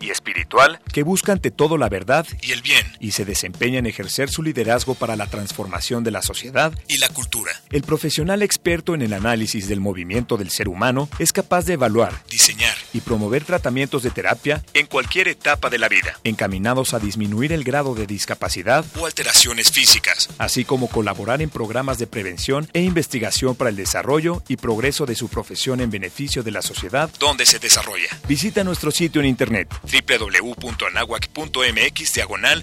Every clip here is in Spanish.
y espiritual que busca ante todo la verdad y el bien y se desempeña en ejercer su liderazgo para la transformación de la sociedad y la cultura. El profesional experto en el análisis del movimiento del ser humano es capaz de evaluar, diseñar y promover tratamientos de terapia en cualquier etapa de la vida, encaminados a disminuir el grado de discapacidad o alteraciones físicas, así como colaborar en programas de prevención e investigación para el desarrollo y progreso de su profesión en beneficio de la sociedad donde se desarrolla. Visita nuestro sitio en internet www.anahuac.mx diagonal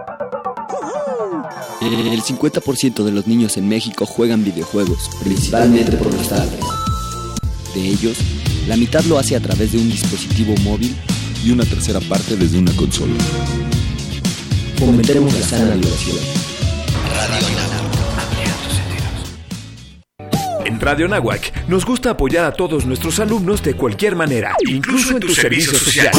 El 50% de los niños en México juegan videojuegos, principalmente por los tardes. De ellos, la mitad lo hace a través de un dispositivo móvil y una tercera parte desde una consola. Fomentemos la sana diversión. Radio En Radio Nahuac nos gusta apoyar a todos nuestros alumnos de cualquier manera, incluso en tu servicio social.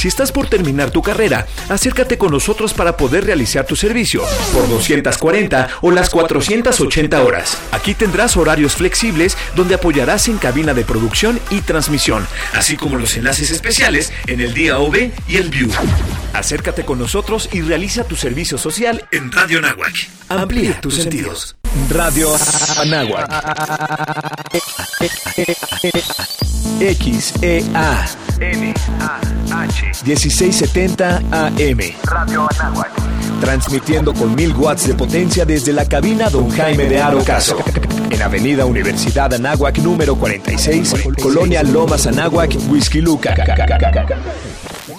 Si estás por terminar tu carrera, acércate con nosotros para poder realizar tu servicio por 240 o las 480 horas. Aquí tendrás horarios flexibles donde apoyarás en cabina de producción y transmisión, así como los enlaces especiales en el día OV y el View. Acércate con nosotros y realiza tu servicio social en Radio Nahuac. Amplía tus sentidos. Radio Anáhuac. XEA. H 1670 AM. Radio Anáhuac. Transmitiendo con mil watts de potencia desde la cabina Don Jaime de Aro Caso. En Avenida Universidad Anáhuac número 46, Colonia Lomas Anáhuac, Whisky Luca.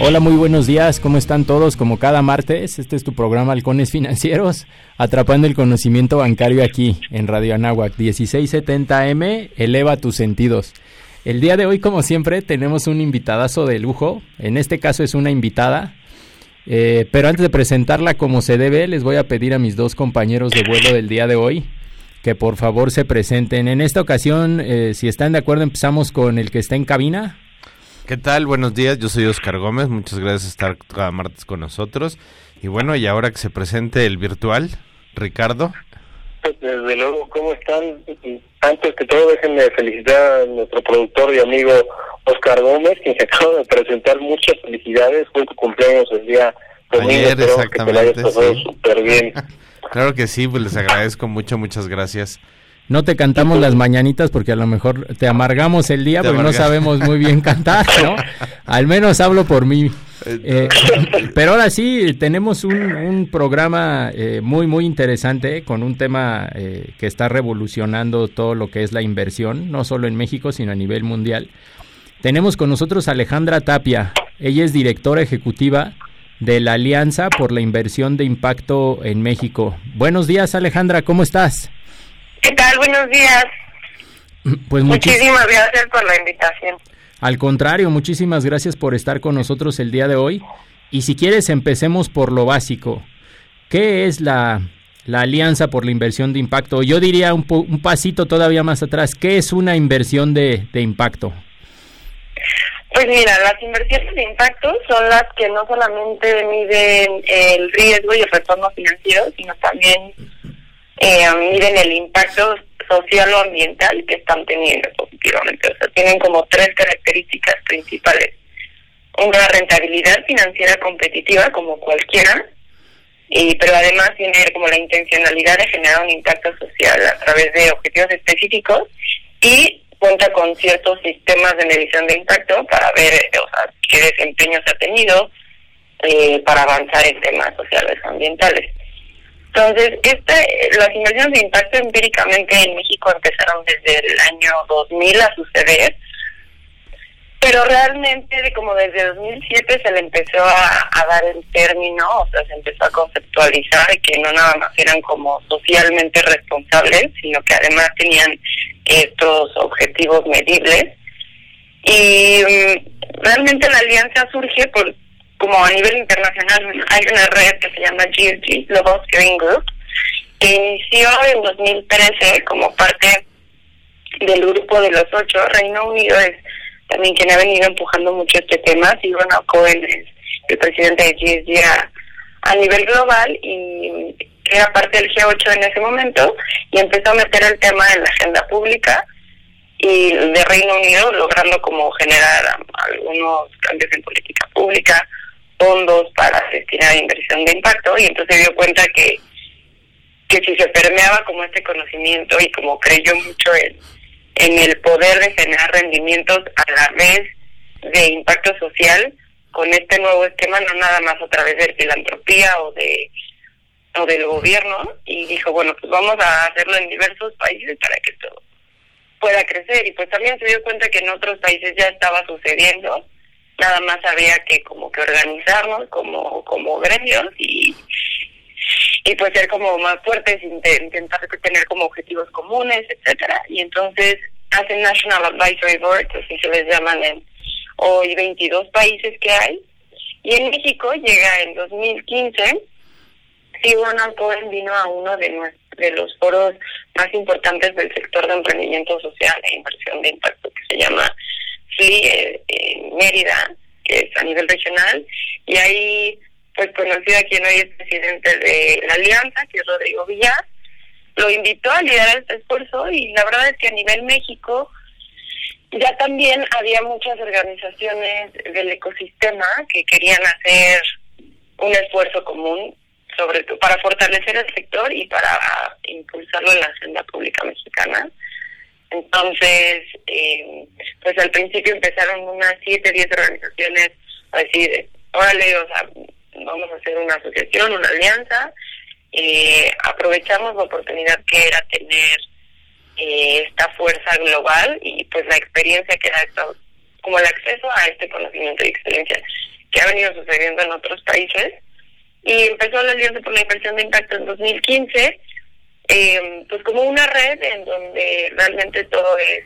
Hola, muy buenos días, ¿cómo están todos? Como cada martes, este es tu programa Halcones Financieros, atrapando el conocimiento bancario aquí en Radio Anáhuac, 1670M, eleva tus sentidos. El día de hoy, como siempre, tenemos un invitadazo de lujo, en este caso es una invitada, eh, pero antes de presentarla como se debe, les voy a pedir a mis dos compañeros de vuelo del día de hoy que por favor se presenten. En esta ocasión, eh, si están de acuerdo, empezamos con el que está en cabina. ¿Qué tal? Buenos días, yo soy Oscar Gómez, muchas gracias por estar cada martes con nosotros. Y bueno, y ahora que se presente el virtual, Ricardo. Pues, desde luego, ¿cómo están? Antes que todo, déjenme felicitar a nuestro productor y amigo Oscar Gómez, quien se acaba de presentar muchas felicidades, fue tu cumpleaños el día domingo, Ayer, exactamente, que te pasado sí. súper bien. Claro que sí, pues les agradezco mucho, muchas gracias. No te cantamos las mañanitas porque a lo mejor te amargamos el día Te porque no sabemos muy bien cantar, ¿no? Al menos hablo por mí. Eh, pero ahora sí, tenemos un, un programa eh, muy, muy interesante con un tema eh, que está revolucionando todo lo que es la inversión, no solo en México, sino a nivel mundial. Tenemos con nosotros a Alejandra Tapia. Ella es directora ejecutiva de la Alianza por la Inversión de Impacto en México. Buenos días, Alejandra, ¿cómo estás? ¿Qué tal? Buenos días. Pues Muchísimas gracias por la invitación. Al contrario, muchísimas gracias por estar con nosotros el día de hoy. Y si quieres, empecemos por lo básico. ¿Qué es la, la Alianza por la Inversión de Impacto? Yo diría un, un pasito todavía más atrás. ¿Qué es una inversión de, de impacto? Pues mira, las inversiones de impacto son las que no solamente miden el riesgo y el retorno financiero, sino también eh, miden el impacto social o ambiental que están teniendo positivamente. O sea, tienen como tres características principales. Una rentabilidad financiera competitiva como cualquiera, y pero además tiene como la intencionalidad de generar un impacto social a través de objetivos específicos y cuenta con ciertos sistemas de medición de impacto para ver eh, o sea, qué desempeño se ha tenido eh, para avanzar en temas sociales ambientales. Entonces, este, las inversiones de impacto empíricamente en México empezaron desde el año 2000 a suceder, pero realmente como desde 2007 se le empezó a, a, dar el término, o sea, se empezó a conceptualizar que no nada más eran como socialmente responsables, sino que además tenían estos objetivos medibles. Y um, realmente la alianza surge por como a nivel internacional hay una red que se llama GSG, Global Steering Group, que inició en 2013 como parte del grupo de los ocho. Reino Unido es también quien ha venido empujando mucho este tema. Simon Cohen es el presidente de GSG a, a nivel global y era parte del G8 en ese momento y empezó a meter el tema en la agenda pública y de Reino Unido logrando como generar algunos cambios en política pública, fondos para destinar inversión de impacto y entonces dio cuenta que que si se permeaba como este conocimiento y como creyó mucho en, en el poder de generar rendimientos a la vez de impacto social con este nuevo esquema, no nada más a través de filantropía o de o del gobierno y dijo, bueno, pues vamos a hacerlo en diversos países para que todo pueda crecer y pues también se dio cuenta que en otros países ya estaba sucediendo nada más había que como que organizarnos como como gremios y y pues ser como más fuertes intentar tener como objetivos comunes etcétera. Y entonces hacen National Advisory Board así se les llaman en hoy 22 países que hay. Y en México llega en 2015 y Ronald Cohen vino a uno de, de los foros más importantes del sector de emprendimiento social e inversión de impacto que se llama FLI eh, en Mérida, que es a nivel regional, y ahí pues conocí a quien hoy es presidente de la Alianza, que es Rodrigo Villar, lo invitó a liderar este esfuerzo y la verdad es que a nivel México ya también había muchas organizaciones del ecosistema que querían hacer un esfuerzo común sobre para fortalecer el sector y para impulsarlo en la agenda pública mexicana. Entonces, eh, pues al principio empezaron unas 7, 10 organizaciones a decir, órale, o sea, vamos a hacer una asociación, una alianza, eh, aprovechamos la oportunidad que era tener eh, esta fuerza global y pues la experiencia que da esto, como el acceso a este conocimiento y experiencia que ha venido sucediendo en otros países. Y empezó la Alianza por la Inversión de Impacto en 2015, eh, pues como una red en donde realmente todo es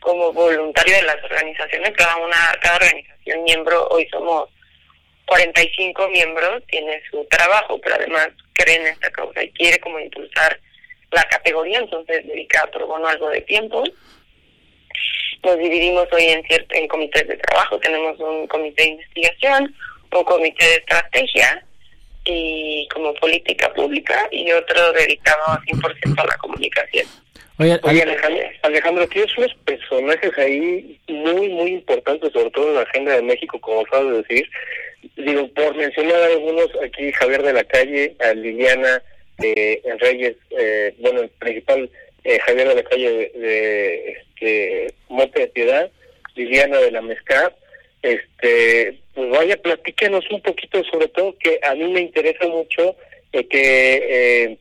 como voluntario de las organizaciones, cada una, cada organización miembro, hoy somos 45 miembros, tiene su trabajo, pero además cree en esta causa y quiere como impulsar la categoría, entonces dedica a bono algo de tiempo. Nos dividimos hoy en, en comités de trabajo, tenemos un comité de investigación, un comité de estrategia, y como política pública y otro dedicado a 100% a la comunicación. Oye, Alejandro, Alejandro, tienes unos personajes ahí muy, muy importantes, sobre todo en la agenda de México, como acabas de decir. Digo, por mencionar algunos, aquí Javier de la Calle, a Liliana de Reyes, eh, bueno, el principal eh, Javier de la Calle de, de este, Monte de Piedad, Liliana de la Mezcap, este, pues vaya, platíquenos un poquito, sobre todo que a mí me interesa mucho eh, que eh,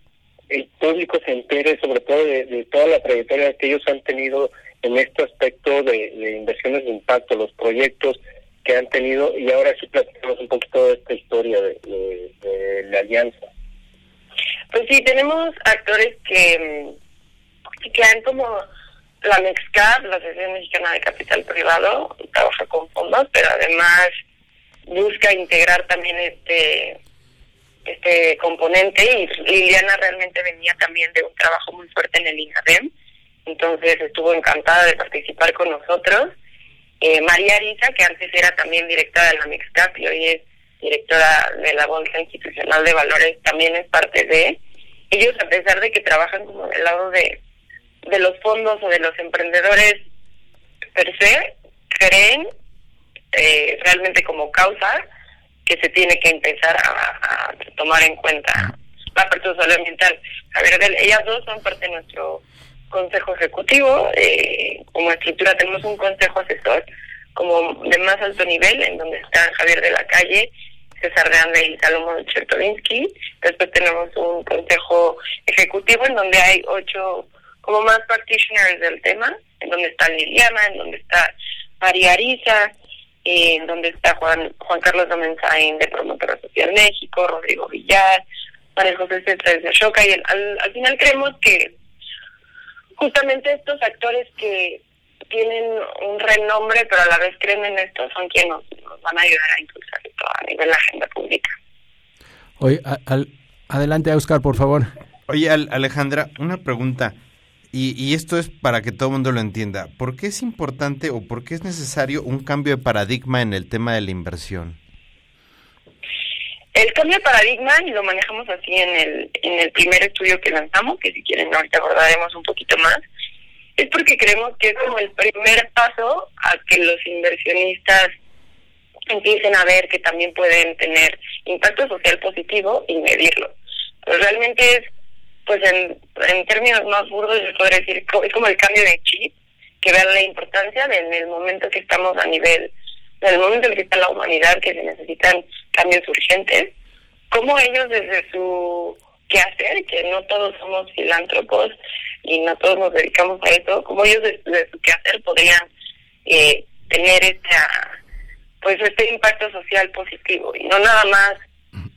el público se entere sobre todo de, toda la trayectoria que ellos han tenido en este aspecto de, inversiones de impacto, los proyectos que han tenido y ahora sí platicamos un poquito de esta historia de, de la alianza. Pues sí, tenemos actores que, que han como la MEXCAP, la Asociación Mexicana de Capital Privado, trabaja con fondos, pero además busca integrar también este este componente y Liliana realmente venía también de un trabajo muy fuerte en el INADEM, entonces estuvo encantada de participar con nosotros. Eh, María Arisa, que antes era también directora de la Mixcap y hoy es directora de la Bolsa Institucional de Valores, también es parte de ellos, a pesar de que trabajan como del lado de, de los fondos o de los emprendedores per se, creen eh, realmente como causa que se tiene que empezar a, tomar en cuenta la parte social ambiental. A ver, ellas dos son parte de nuestro consejo ejecutivo. Eh, como estructura tenemos un consejo asesor como de más alto nivel, en donde están Javier de la Calle, César de Ande y Salomón Chertovinsky. Después tenemos un consejo ejecutivo en donde hay ocho como más practitioners del tema, en donde está Liliana, en donde está María Arisa, en donde está Juan Juan Carlos Domenzain de Promotora Social México, Rodrigo Villar, María José César de Choca, y al, al final creemos que justamente estos actores que tienen un renombre, pero a la vez creen en esto, son quienes nos, van a ayudar a impulsar esto a nivel de la agenda pública. Oye, al, adelante, Oscar, por favor. Oye, Alejandra, una pregunta. Y, y, esto es para que todo el mundo lo entienda. ¿Por qué es importante o por qué es necesario un cambio de paradigma en el tema de la inversión? El cambio de paradigma, y lo manejamos así en el, en el primer estudio que lanzamos, que si quieren ahorita abordaremos un poquito más, es porque creemos que es como el primer paso a que los inversionistas empiecen a ver que también pueden tener impacto social positivo y medirlo. Pero realmente es, pues en, en términos más burdos, yo podría decir, es como el cambio de chip, que vean la importancia de en el momento que estamos a nivel, en el momento en que está la humanidad, que se necesitan cambios urgentes, como ellos desde su quehacer, que no todos somos filántropos y no todos nos dedicamos a eso, como ellos desde su quehacer podrían eh, tener esta pues este impacto social positivo y no nada más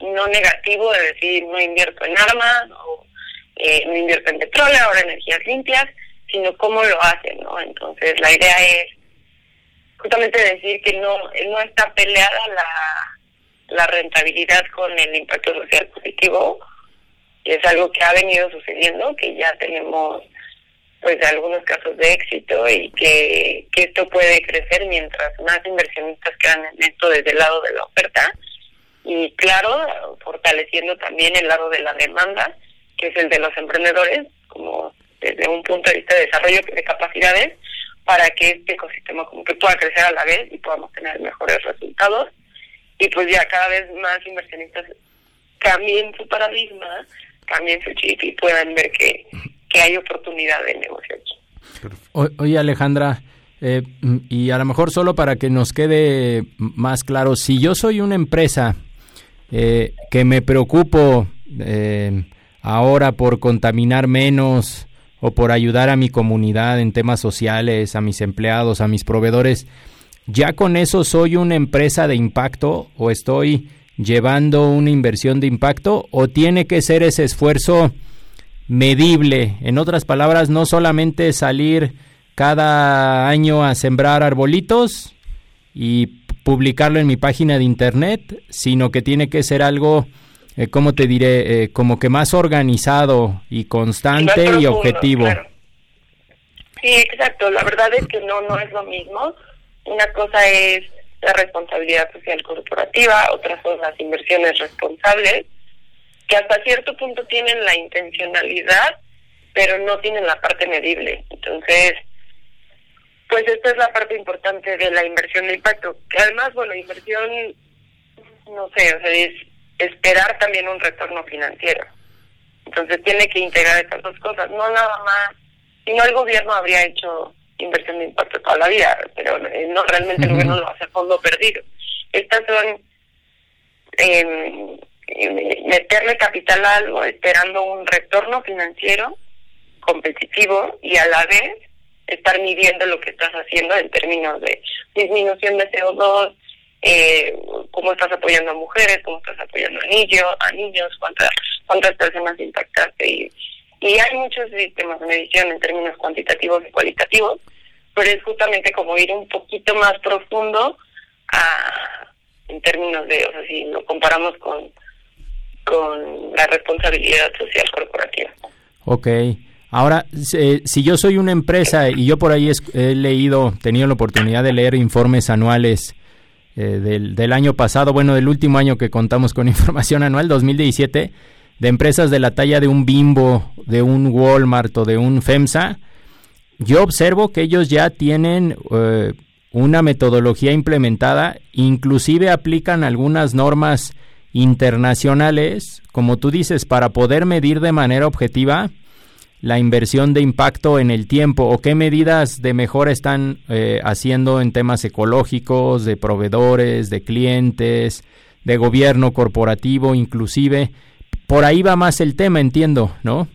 no negativo de decir no invierto en armas o eh, no invierto en petróleo, ahora energías limpias, sino cómo lo hacen, ¿no? Entonces la idea es justamente decir que no no está peleada la, la rentabilidad con el impacto social positivo, que es algo que ha venido sucediendo, que ya tenemos pues algunos casos de éxito y que, que esto puede crecer mientras más inversionistas quedan en esto desde el lado de la oferta y claro, fortaleciendo también el lado de la demanda, es el de los emprendedores, como desde un punto de vista de desarrollo de capacidades, para que este ecosistema como que pueda crecer a la vez y podamos tener mejores resultados. Y pues ya cada vez más inversionistas cambien su paradigma, cambien su chip y puedan ver que que hay oportunidad de negocio oye, Alejandra, eh, y a lo mejor solo para que nos quede más claro, si yo soy una empresa eh, que me preocupo eh, ahora por contaminar menos o por ayudar a mi comunidad en temas sociales, a mis empleados, a mis proveedores, ¿ya con eso soy una empresa de impacto o estoy llevando una inversión de impacto o tiene que ser ese esfuerzo medible. En otras palabras, no solamente salir cada año a sembrar arbolitos y publicarlo en mi página de internet, sino que tiene que ser algo, eh, ¿cómo te diré? Eh, como que más organizado y constante y objetivo. Sí, exacto. La verdad es que no, no es lo mismo. Una cosa es la responsabilidad social corporativa, otras son las inversiones responsables que hasta cierto punto tienen la intencionalidad, pero no tienen la parte medible. Entonces, pues esta es la parte importante de la inversión de impacto. Que además, bueno, inversión, no sé, o sea, es esperar también un retorno financiero. Entonces tiene que integrar estas dos cosas, no nada más. Si no, el gobierno habría hecho inversión de impacto toda la vida, pero eh, no realmente el gobierno lo hace a fondo perdido. Estas son eh, meterle capital a algo esperando un retorno financiero competitivo y a la vez estar midiendo lo que estás haciendo en términos de disminución de CO2, eh, cómo estás apoyando a mujeres, cómo estás apoyando a niños, a niños, cuántas cuántas personas impactaste y, y hay muchos sistemas de medición en términos cuantitativos y cualitativos, pero es justamente como ir un poquito más profundo a, en términos de, o sea, si lo comparamos con con la responsabilidad social corporativa. Ok. Ahora, si yo soy una empresa y yo por ahí he leído, tenido la oportunidad de leer informes anuales eh, del, del, año pasado, bueno, del último año que contamos con información anual, 2017, de empresas de la talla de un Bimbo, de un Walmart o de un FEMSA, yo observo que ellos ya tienen eh, una metodología implementada, inclusive aplican algunas normas internacionales, como tú dices, para poder medir de manera objetiva la inversión de impacto en el tiempo o qué medidas de mejora están eh, haciendo en temas ecológicos, de proveedores, de clientes, de gobierno corporativo, inclusive. Por ahí va más el tema, entiendo, ¿no?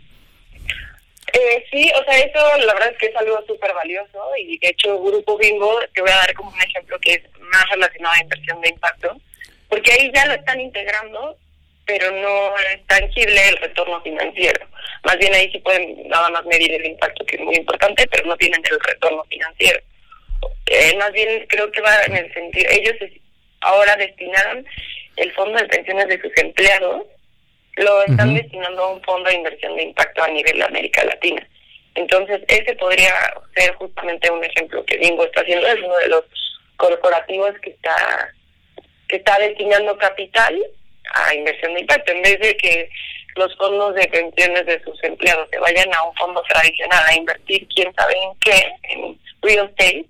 Eh, sí, o sea, eso la verdad es que es algo súper valioso y de hecho Grupo Bimbo, te voy a dar como un ejemplo que es más relacionado a inversión de impacto, porque ahí ya lo están integrando pero no es tangible el retorno financiero. Más bien ahí sí pueden nada más medir el impacto, que es muy importante, pero no tienen el retorno financiero. Eh, más bien creo que va en el sentido, ellos ahora destinaron el fondo de pensiones de sus empleados, lo están destinando a un fondo de inversión de impacto a nivel de América Latina. Entonces, ese podría ser justamente un ejemplo que Bingo está haciendo, es uno de los corporativos que está que está destinando capital a inversión de impacto, en vez de que los fondos de pensiones de sus empleados se vayan a un fondo tradicional a invertir quién sabe en qué, en real estate,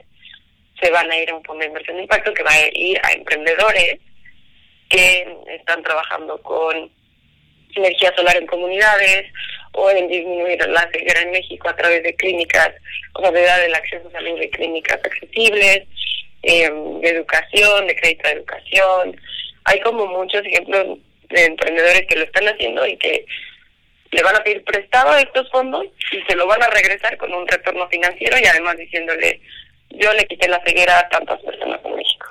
se van a ir a un fondo de inversión de impacto que va a ir a emprendedores que están trabajando con energía solar en comunidades o en disminuir la ceguera en México a través de clínicas, o sea, de dar el acceso a salud de clínicas accesibles, eh, de educación, de crédito de educación, hay como muchos ejemplos de emprendedores que lo están haciendo y que le van a pedir prestado a estos fondos y se lo van a regresar con un retorno financiero y además diciéndole, yo le quité la ceguera a tantas personas en México.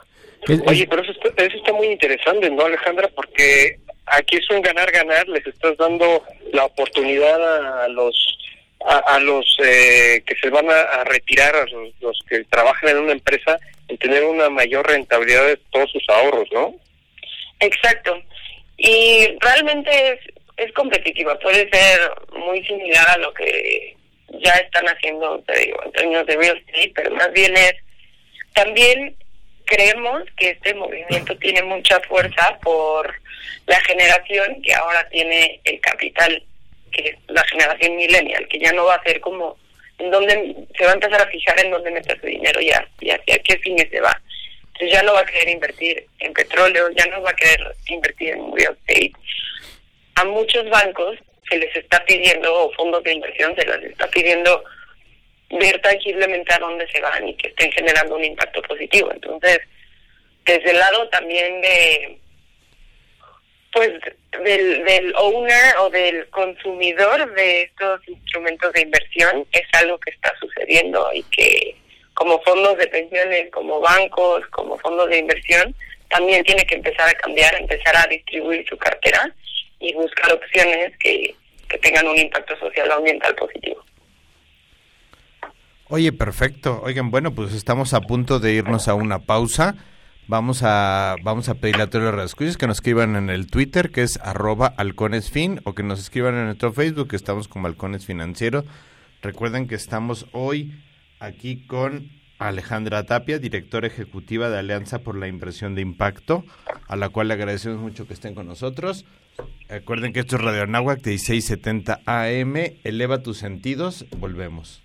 Oye, pero eso está, eso está muy interesante, ¿no, Alejandra? Porque aquí es un ganar-ganar, les estás dando la oportunidad a los a, los eh, que se van a, retirar, a los, los, que trabajan en una empresa, en tener una mayor rentabilidad de todos sus ahorros, ¿no? Exacto. Y realmente es, es competitiva, puede ser muy similar a lo que ya están haciendo, te digo, en términos de real estate, pero más bien es, también creemos que este movimiento tiene mucha fuerza por la generación que ahora tiene el capital, que es la generación millennial, que ya no va a ser como en donde se va a empezar a fijar en dónde meter su dinero y hacia qué fines se va ya no va a querer invertir en petróleo, ya no va a querer invertir en real estate. A muchos bancos se les está pidiendo, o fondos de inversión se les está pidiendo ver tangiblemente a dónde se van y que estén generando un impacto positivo. Entonces, desde el lado también de pues del, del owner o del consumidor de estos instrumentos de inversión es algo que está sucediendo y que como fondos de pensiones, como bancos, como fondos de inversión, también tiene que empezar a cambiar, empezar a distribuir su cartera y buscar opciones que, tengan un impacto social o ambiental positivo. Oye, perfecto. Oigan, bueno, pues estamos a punto de irnos a una pausa. Vamos a, vamos a pedirle a todos los que nos escriban en el Twitter, que es arroba halconesfin, o que nos escriban en nuestro Facebook, que estamos como Halcones Financiero. Recuerden que estamos hoy aquí con Alejandra Tapia, directora ejecutiva de Alianza por la Impresión de Impacto, a la cual le agradecemos mucho que estén con nosotros. Recuerden que esto es Radio Anáhuac 1670 AM. Eleva tus sentidos. Volvemos.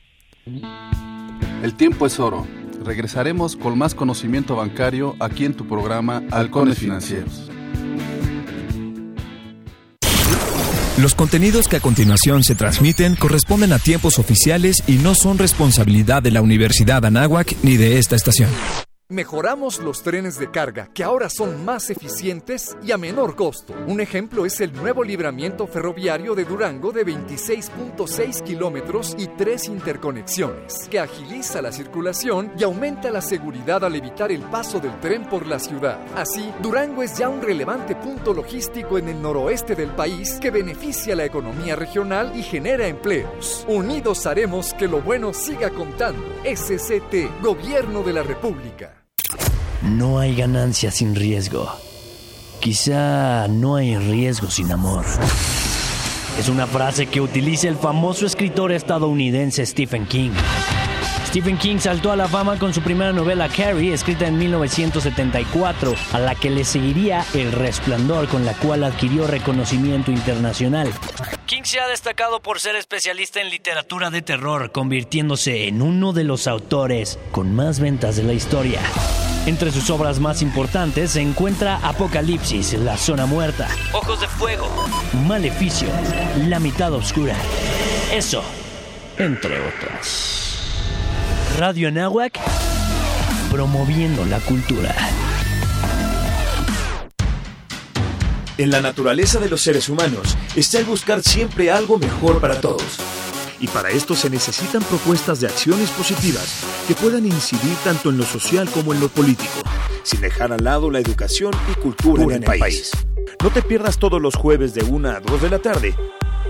El tiempo es oro. Regresaremos con más conocimiento bancario aquí en tu programa Halcones Financieros. Los contenidos que a continuación se transmiten corresponden a tiempos oficiales y no son responsabilidad de la Universidad Anáhuac ni de esta estación. Mejoramos los trenes de carga, que ahora son más eficientes y a menor costo. Un ejemplo es el nuevo libramiento ferroviario de Durango de 26.6 kilómetros y tres interconexiones, que agiliza la circulación y aumenta la seguridad al evitar el paso del tren por la ciudad. Así, Durango es ya un relevante punto logístico en el noroeste del país que beneficia la economía regional y genera empleos. Unidos haremos que lo bueno siga contando. SCT, Gobierno de la República. No hay ganancia sin riesgo. Quizá no hay riesgo sin amor. Es una frase que utiliza el famoso escritor estadounidense Stephen King. Stephen King saltó a la fama con su primera novela Carrie, escrita en 1974, a la que le seguiría El Resplandor, con la cual adquirió reconocimiento internacional. King se ha destacado por ser especialista en literatura de terror, convirtiéndose en uno de los autores con más ventas de la historia. Entre sus obras más importantes se encuentra Apocalipsis, La Zona Muerta, Ojos de Fuego, Maleficio, La Mitad Oscura. Eso, entre otras. Radio Anáhuac, promoviendo la cultura. En la naturaleza de los seres humanos está el buscar siempre algo mejor para todos. Y para esto se necesitan propuestas de acciones positivas que puedan incidir tanto en lo social como en lo político, sin dejar al lado la educación y cultura, en, el país. No te pierdas todos los jueves de 1 a 2 de la tarde.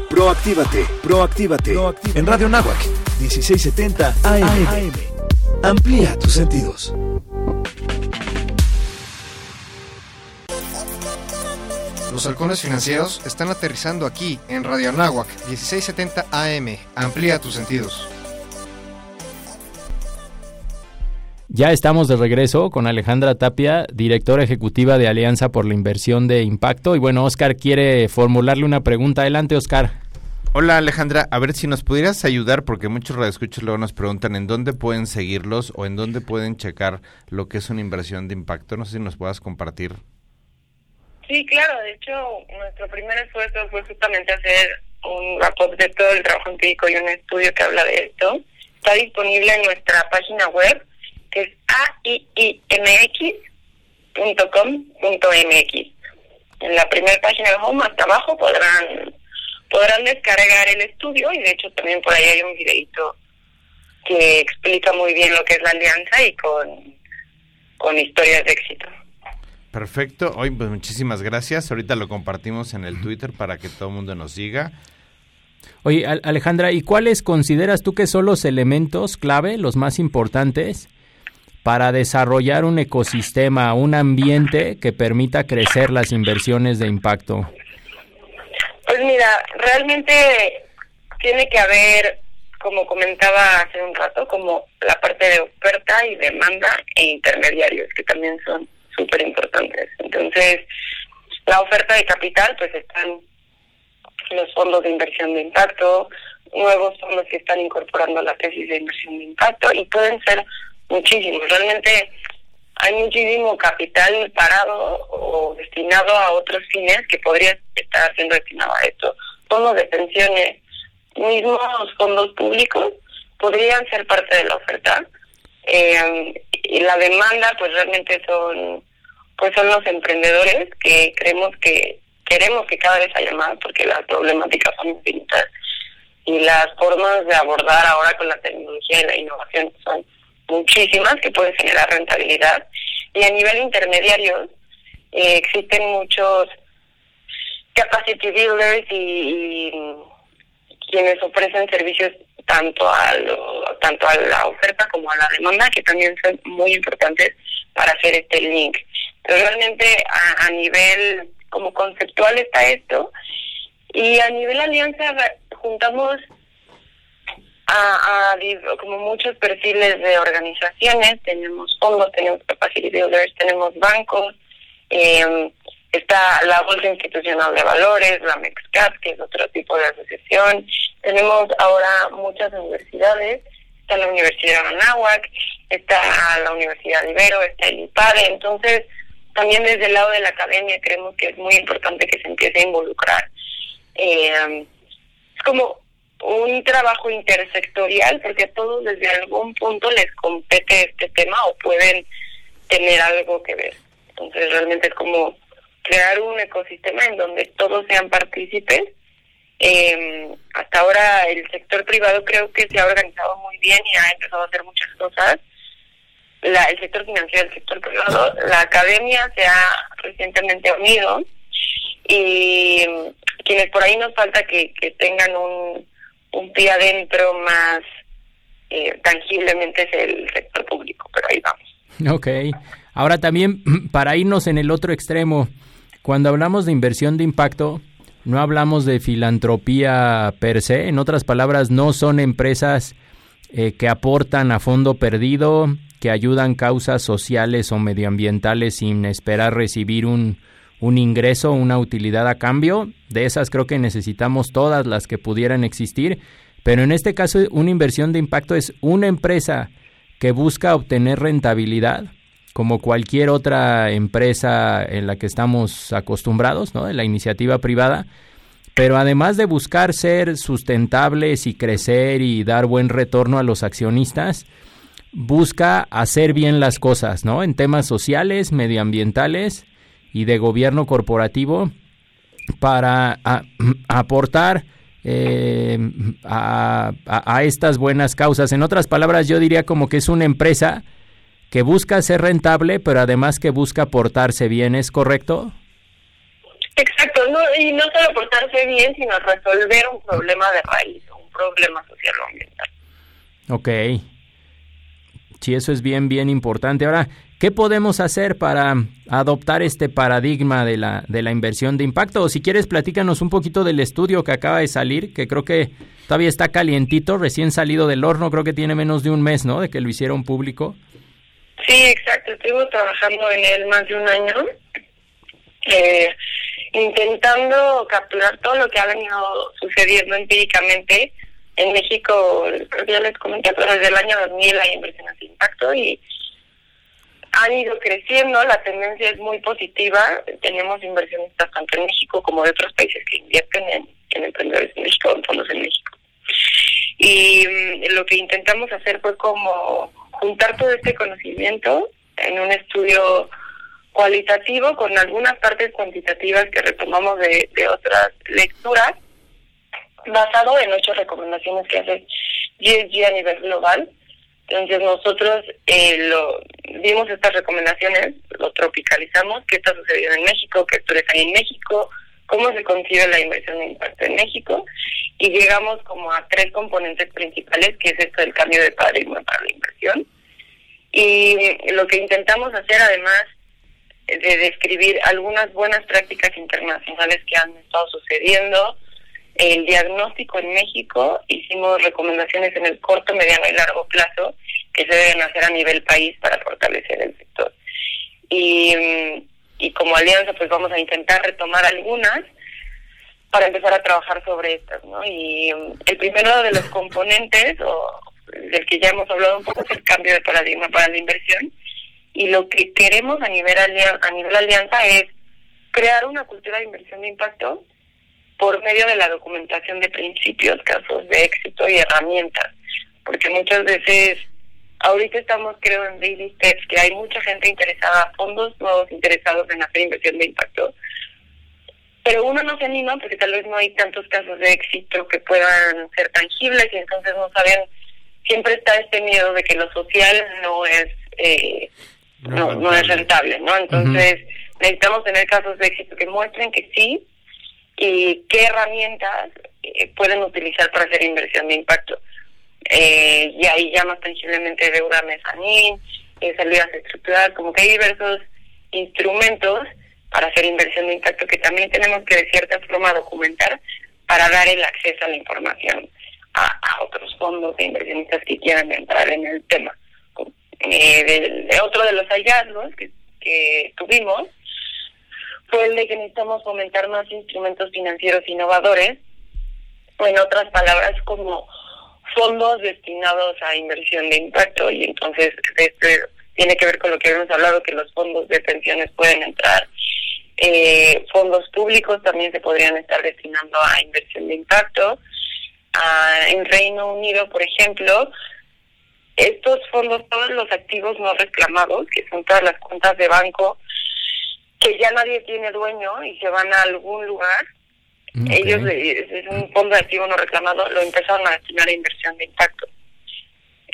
Proactívate, proactívate, en Radio Náhuac, 1670 AM. Amplía tus sentidos. Los halcones financieros están aterrizando aquí en Radio Anáhuac 1670 AM. Amplía tus sentidos. Ya estamos de regreso con Alejandra Tapia, directora ejecutiva de Alianza por la Inversión de Impacto. Y bueno, Oscar quiere formularle una pregunta. Adelante, Oscar. Hola Alejandra, a ver si nos pudieras ayudar porque muchos radioescuchos luego nos preguntan en dónde pueden seguirlos o en dónde pueden checar lo que es una inversión de impacto. No sé si nos puedas compartir. Sí, claro. De hecho, nuestro primer esfuerzo fue justamente hacer un rapport de todo el trabajo empírico y un estudio que habla de esto. Está disponible en nuestra página web, que es aiimx.com.mx. En la primera página de home, hasta abajo, podrán podrán descargar el estudio y de hecho también por ahí hay un videito que explica muy bien lo que es la alianza y con, con historias de éxito. Perfecto, hoy pues muchísimas gracias. Ahorita lo compartimos en el Twitter para que todo el mundo nos siga. Oye, Alejandra, ¿y cuáles consideras tú que son los elementos clave, los más importantes, para desarrollar un ecosistema, un ambiente que permita crecer las inversiones de impacto? Pues mira, realmente tiene que haber, como comentaba hace un rato, como la parte de oferta y demanda e intermediarios, que también son súper importantes. Entonces, la oferta de capital, pues están los fondos de inversión de impacto, nuevos fondos que están incorporando la tesis de inversión de impacto y pueden ser muchísimos. Realmente hay muchísimo capital parado o destinado a otros fines que podría estar siendo destinado a esto. Fondos de pensiones, mismos fondos públicos podrían ser parte de la oferta. Eh, y la demanda, pues realmente son, pues son los emprendedores que creemos que queremos que cada vez haya más, porque las problemáticas son infinitas y las formas de abordar ahora con la tecnología y la innovación son muchísimas que pueden generar rentabilidad. Y a nivel intermediario eh, existen muchos capacity builders y, quienes ofrecen servicios tanto a tanto a la oferta como a la demanda que también son muy importantes para hacer este link. Pero realmente a, a nivel como conceptual está esto. Y a nivel alianza juntamos a, como muchos perfiles de organizaciones, tenemos fondos, tenemos capacity builders, tenemos bancos, eh, está la Bolsa Institucional de Valores, la MEXCAT, que es otro tipo de asociación, tenemos ahora muchas universidades, está la Universidad de Anáhuac, está la Universidad de Ibero, está el IPADE, entonces también desde el lado de la academia creemos que es muy importante que se empiece a involucrar. Eh, es como un trabajo intersectorial porque a todos desde algún punto les compete este tema o pueden tener algo que ver. Entonces realmente es como crear un ecosistema en donde todos sean partícipes. Eh, hasta ahora el sector privado creo que se ha organizado muy bien y ha empezado a hacer muchas cosas. La, el sector financiero, el sector privado, la academia se ha recientemente unido y quienes por ahí nos falta que, tengan un un pie adentro más eh, tangiblemente es el sector público, pero ahí vamos. Ok. Ahora también, para irnos en el otro extremo, cuando hablamos de inversión de impacto, no hablamos de filantropía per se, en otras palabras, no son empresas eh, que aportan a fondo perdido, que ayudan causas sociales o medioambientales sin esperar recibir un, un ingreso, una utilidad a cambio. De esas creo que necesitamos todas las que pudieran existir, pero en este caso una inversión de impacto es una empresa que busca obtener rentabilidad como cualquier otra empresa en la que estamos acostumbrados, ¿no? En la iniciativa privada, pero además de buscar ser sustentables y crecer y dar buen retorno a los accionistas, busca hacer bien las cosas, ¿no? En temas sociales, medioambientales y de gobierno corporativo para aportar eh, a, a, estas buenas causas. En otras palabras, yo diría como que es una empresa que busca ser rentable, pero además que busca portarse bien, ¿es correcto? Exacto, no, y no solo portarse bien, sino resolver un problema de raíz, un problema social o ambiental. Ok. Sí, eso es bien, bien importante. Ahora, ¿qué podemos hacer para adoptar este paradigma de la, de la inversión de impacto? O si quieres, platícanos un poquito del estudio que acaba de salir, que creo que todavía está calientito, recién salido del horno, creo que tiene menos de un mes, ¿no? De que lo hicieron público. Sí, exacto. Estuve trabajando en él más de un año, eh, intentando capturar todo lo que ha venido sucediendo empíricamente. En México, ya les comenté, pero desde el año 2000 hay inversiones de impacto y han ido creciendo, la tendencia es muy positiva. Tenemos inversionistas tanto en México como de otros países que invierten en, en emprendedores en México, en fondos en México. Y mm, lo que intentamos hacer fue como juntar todo este conocimiento en un estudio cualitativo con algunas partes cuantitativas que retomamos de, otras lecturas, basado en ocho recomendaciones que hace GSG a nivel global. Entonces nosotros eh, lo, vimos estas recomendaciones, lo tropicalizamos, qué está sucediendo en México, qué estudios hay en México, cómo se concibe la inversión de impacto en México y llegamos como a tres componentes principales, que es esto del cambio de paradigma para la inversión. Y lo que intentamos hacer además de describir algunas buenas prácticas internacionales que han estado sucediendo, el diagnóstico en México, hicimos recomendaciones en el corto, mediano y largo plazo que se deben hacer a nivel país para fortalecer el sector. Y, y como alianza pues vamos a intentar retomar algunas para empezar a trabajar sobre estas, ¿no? Y um, el primero de los componentes, o del que ya hemos hablado un poco, es el cambio de paradigma para la inversión. Y lo que queremos a nivel, a nivel alianza es crear una cultura de inversión de impacto por medio de la documentación de principios, casos de éxito y herramientas. Porque muchas veces, ahorita estamos creo en daily steps, que hay mucha gente interesada, fondos nuevos interesados en hacer inversión de impacto, pero uno no se anima porque tal vez no hay tantos casos de éxito que puedan ser tangibles y entonces no saben, siempre está este miedo de que lo social no es eh, no, no, es rentable, ¿no? Entonces necesitamos tener casos de éxito que muestren que sí y qué herramientas eh, pueden utilizar para hacer inversión de impacto. Eh, y ahí ya más tangiblemente deuda mezanín, eh, salidas estructurales, como que hay diversos instrumentos para hacer inversión de impacto que también tenemos que de cierta forma documentar para dar el acceso a la información a, otros fondos de inversionistas que quieran entrar en el tema. Eh, de, otro de los hallazgos que, que tuvimos fue el de que necesitamos fomentar más instrumentos financieros innovadores, o en otras palabras, como fondos destinados a inversión de impacto, y entonces esto tiene que ver con lo que hemos hablado, que los fondos de pensiones pueden entrar eh, fondos públicos también se podrían estar destinando a inversión de impacto. Ah, en Reino Unido, por ejemplo, estos fondos, todos los activos no reclamados, que son todas las cuentas de banco, que ya nadie tiene dueño y se van a algún lugar, ellos, eh, es un fondo de activo no reclamado, lo empezaron a destinar a inversión de impacto.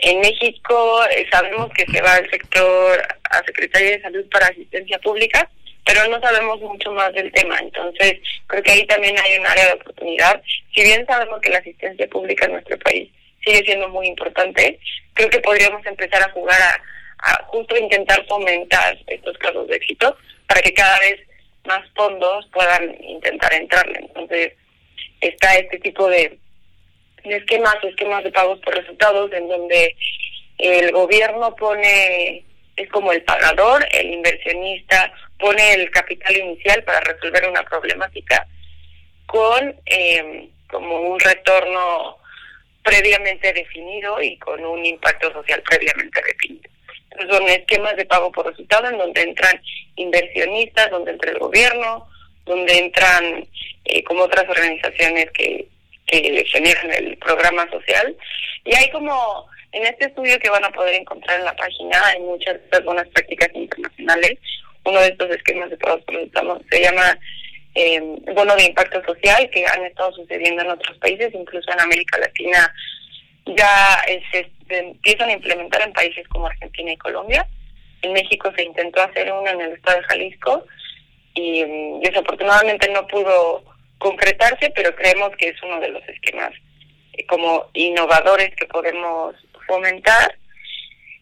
En México eh, sabemos que se va al sector, a Secretaría de Salud para Asistencia Pública, pero no sabemos mucho más del tema. Entonces, creo que ahí también hay un área de oportunidad. Si bien sabemos que la asistencia pública en nuestro país sigue siendo muy importante, creo que podríamos empezar a jugar a, justo intentar fomentar estos casos de éxito para que cada vez más fondos puedan intentar entrarle. Entonces, está este tipo de, esquemas, esquemas de pagos por resultados, en donde el gobierno pone, es como el pagador, el inversionista pone el capital inicial para resolver una problemática con eh, como un retorno previamente definido y con un impacto social previamente definido. Son esquemas de pago por resultado en donde entran inversionistas, donde entra el gobierno, donde entran eh, como otras organizaciones que, que generan el programa social. Y hay como, en este estudio que van a poder encontrar en la página, hay muchas buenas prácticas internacionales. Uno de estos esquemas de pagos por resultado se llama eh, bono de impacto social que han estado sucediendo en otros países, incluso en América Latina ya se empiezan a implementar en países como Argentina y Colombia. En México se intentó hacer uno en el estado de Jalisco y mm, desafortunadamente no pudo concretarse, pero creemos que es uno de los esquemas eh, como innovadores que podemos fomentar.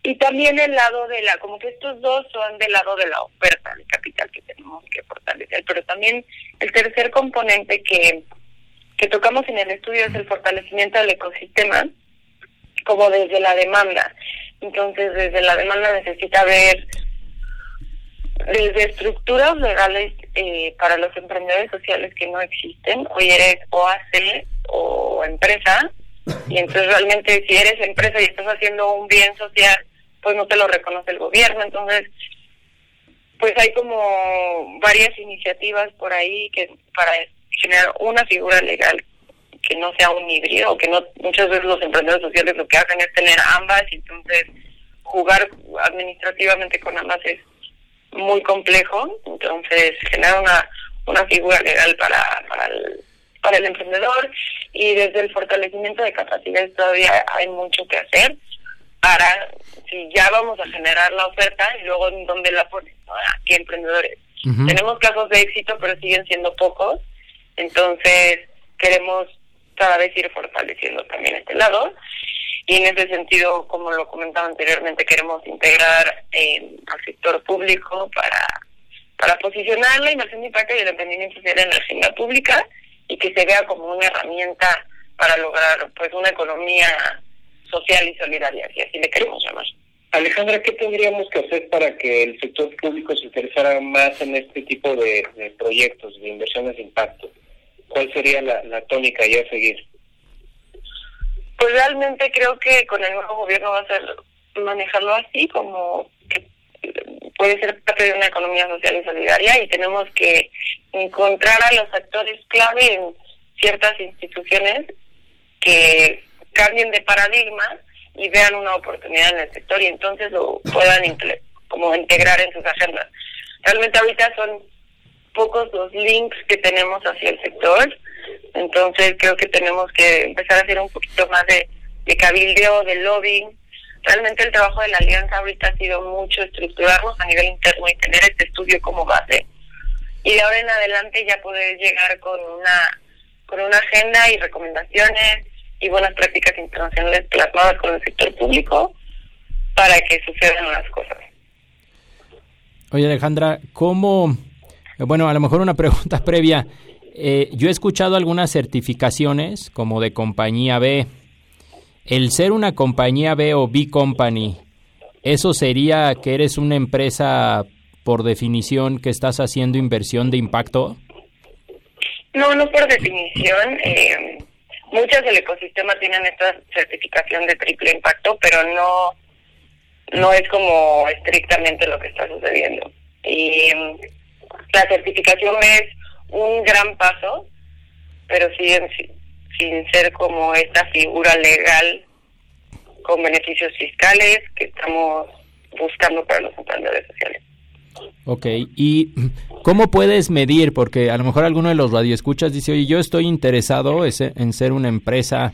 Y también el lado de la, como que estos dos son del lado de la oferta de capital que tenemos que fortalecer, pero también el tercer componente que, que tocamos en el estudio es el fortalecimiento del ecosistema, como desde la demanda. Entonces, desde la demanda necesita ver desde estructuras legales eh, para los emprendedores sociales que no existen. Hoy eres OAC o empresa, y entonces realmente si eres empresa y estás haciendo un bien social, pues no te lo reconoce el gobierno. Entonces, pues hay como varias iniciativas por ahí que para generar una figura legal que no sea un híbrido, que no muchas veces los emprendedores sociales lo que hacen es tener ambas y entonces jugar administrativamente con ambas es muy complejo, entonces generar una, una figura legal para, para, el, para el emprendedor y desde el fortalecimiento de capacidades todavía hay mucho que hacer para si ya vamos a generar la oferta y luego en dónde la ponen, aquí emprendedores. Tenemos casos de éxito, pero siguen siendo pocos, entonces queremos cada vez ir fortaleciendo también este lado. Y en ese sentido, como lo comentaba anteriormente, queremos integrar eh, al sector público para, para posicionar la inversión de impacto y el emprendimiento social en la agenda pública y que se vea como una herramienta para lograr pues una economía social y solidaria, si así le queremos llamar. Alejandra, ¿qué tendríamos que hacer para que el sector público se interesara más en este tipo de, de proyectos, de inversiones de impacto? ¿Cuál sería la, la tónica ya a seguir? Pues realmente creo que con el nuevo gobierno va a ser manejarlo así, como que puede ser parte de una economía social y solidaria y tenemos que encontrar a los actores clave en ciertas instituciones que cambien de paradigma y vean una oportunidad en el sector y entonces lo puedan como integrar en sus agendas. Realmente ahorita son pocos los links que tenemos hacia el sector, entonces creo que tenemos que empezar a hacer un poquito más de, de cabildeo, de lobbying. Realmente el trabajo de la alianza ahorita ha sido mucho estructurarnos a nivel interno y tener este estudio como base. Y de ahora en adelante ya poder llegar con una, con una agenda y recomendaciones y buenas prácticas internacionales plasmadas con el sector público para que sucedan las cosas. Oye Alejandra, ¿cómo bueno, a lo mejor una pregunta previa. Eh, yo he escuchado algunas certificaciones como de compañía B. El ser una compañía B o B Company, ¿eso sería que eres una empresa por definición que estás haciendo inversión de impacto? No, no por definición. Eh, muchas del ecosistema tienen esta certificación de triple impacto, pero no, no es como estrictamente lo que está sucediendo. Y la certificación es un gran paso, pero siguen sin ser como esta figura legal con beneficios fiscales que estamos buscando para los emprendedores sociales. Ok, ¿y cómo puedes medir? Porque a lo mejor alguno de los radioescuchas dice, oye, yo estoy interesado en ser una empresa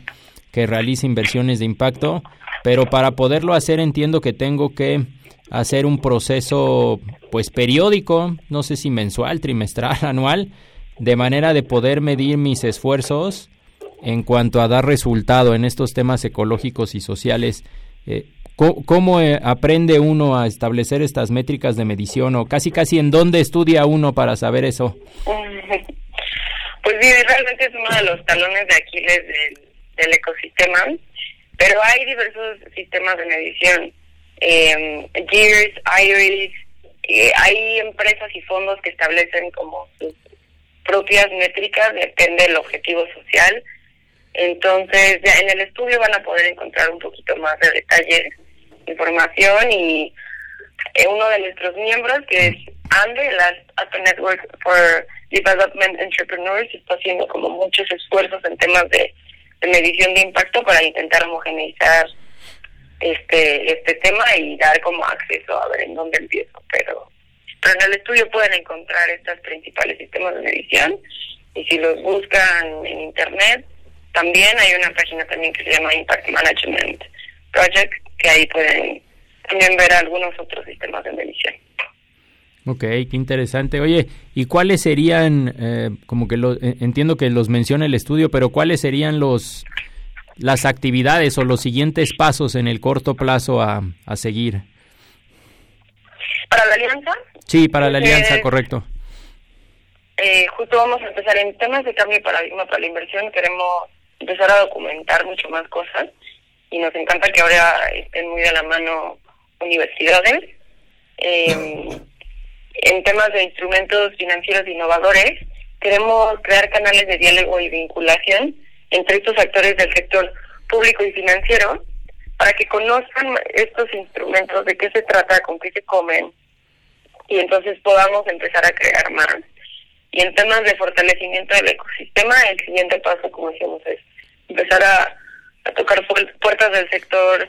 que realice inversiones de impacto, pero para poderlo hacer entiendo que tengo que hacer un proceso pues periódico, no sé si mensual, trimestral, anual, de manera de poder medir mis esfuerzos en cuanto a dar resultado en estos temas ecológicos y sociales. Eh, ¿Cómo, eh, aprende uno a establecer estas métricas de medición o casi casi en dónde estudia uno para saber eso? Pues sí, realmente es uno de los talones de Aquiles del, ecosistema, pero hay diversos sistemas de medición. Eh, Gears, Iris, eh, hay empresas y fondos que establecen como sus propias métricas, depende del objetivo social. Entonces, ya en el estudio van a poder encontrar un poquito más de detalle, información y eh, uno de nuestros miembros, que es ANDE, la Network for Development Entrepreneurs, está haciendo como muchos esfuerzos en temas de, medición de impacto para intentar homogeneizar este este tema y dar como acceso a ver en dónde empiezo. Pero, pero en el estudio pueden encontrar estos principales sistemas de medición y si los buscan en internet, también hay una página también que se llama Impact Management Project, que ahí pueden también ver algunos otros sistemas de medición. Ok, qué interesante. Oye, ¿y cuáles serían, eh, como que lo, eh, entiendo que los menciona el estudio, pero cuáles serían los las actividades o los siguientes pasos en el corto plazo a, a seguir? ¿Para la alianza? Sí, para la alianza, correcto. Eh, justo vamos a empezar en temas de cambio de paradigma para la inversión. Queremos empezar a documentar mucho más cosas y nos encanta que ahora estén muy de la mano universidades. Eh, en temas de instrumentos financieros innovadores, queremos crear canales de diálogo y vinculación entre estos actores del sector público y financiero para que conozcan estos instrumentos, de qué se trata, con qué se comen, y entonces podamos empezar a crear más. Y en temas de fortalecimiento del ecosistema, el siguiente paso, como decíamos, es empezar a, tocar puertas del sector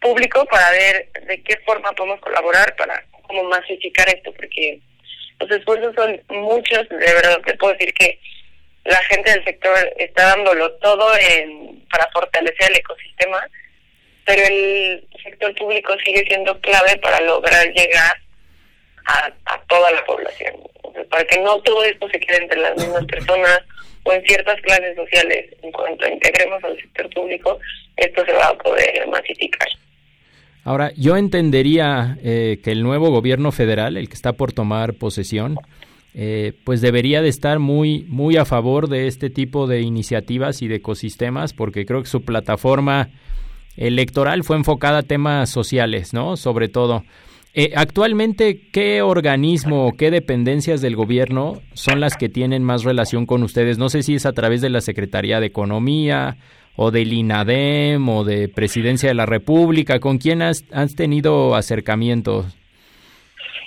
público para ver de qué forma podemos colaborar para como masificar esto, porque los esfuerzos son muchos, de verdad te puedo decir que la gente del sector está dándolo todo en, para fortalecer el ecosistema, pero el sector público sigue siendo clave para lograr llegar a, toda la población, para que no todo esto se quede entre las mismas personas o en ciertas clases sociales. En cuanto integremos al sector público, esto se va a poder masificar. Ahora, yo entendería eh, que el nuevo gobierno federal, el que está por tomar posesión, eh, pues debería de estar muy, muy a favor de este tipo de iniciativas y de ecosistemas, porque creo que su plataforma electoral fue enfocada a temas sociales, ¿no? Sobre todo. Eh, actualmente, ¿qué organismo o qué dependencias del gobierno son las que tienen más relación con ustedes? No sé si es a través de la Secretaría de Economía o del INADEM o de Presidencia de la República? ¿Con quién has, tenido acercamientos?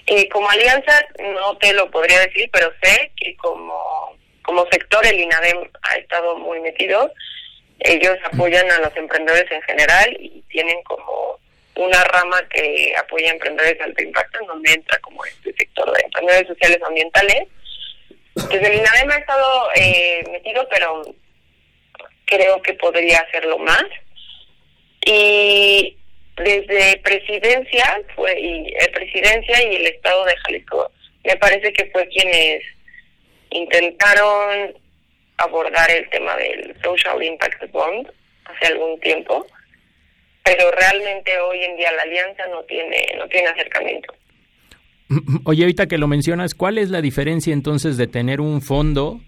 Eh, como alianza no te lo podría decir, pero sé que como, como sector el INADEM ha estado muy metido. Ellos apoyan a los emprendedores en general y tienen como una rama que apoya a emprendedores de alto impacto, en donde entra como este sector de emprendedores sociales ambientales. Desde el INADEM ha estado eh, metido, pero creo que podría hacerlo más. Y desde presidencia fue y el presidencia y el estado de Jalisco. Me parece que fue quienes intentaron abordar el tema del social impact bond hace algún tiempo pero realmente hoy en día la alianza no tiene no tiene acercamiento. Oye, ahorita que lo mencionas, ¿cuál es la diferencia entonces de tener un fondo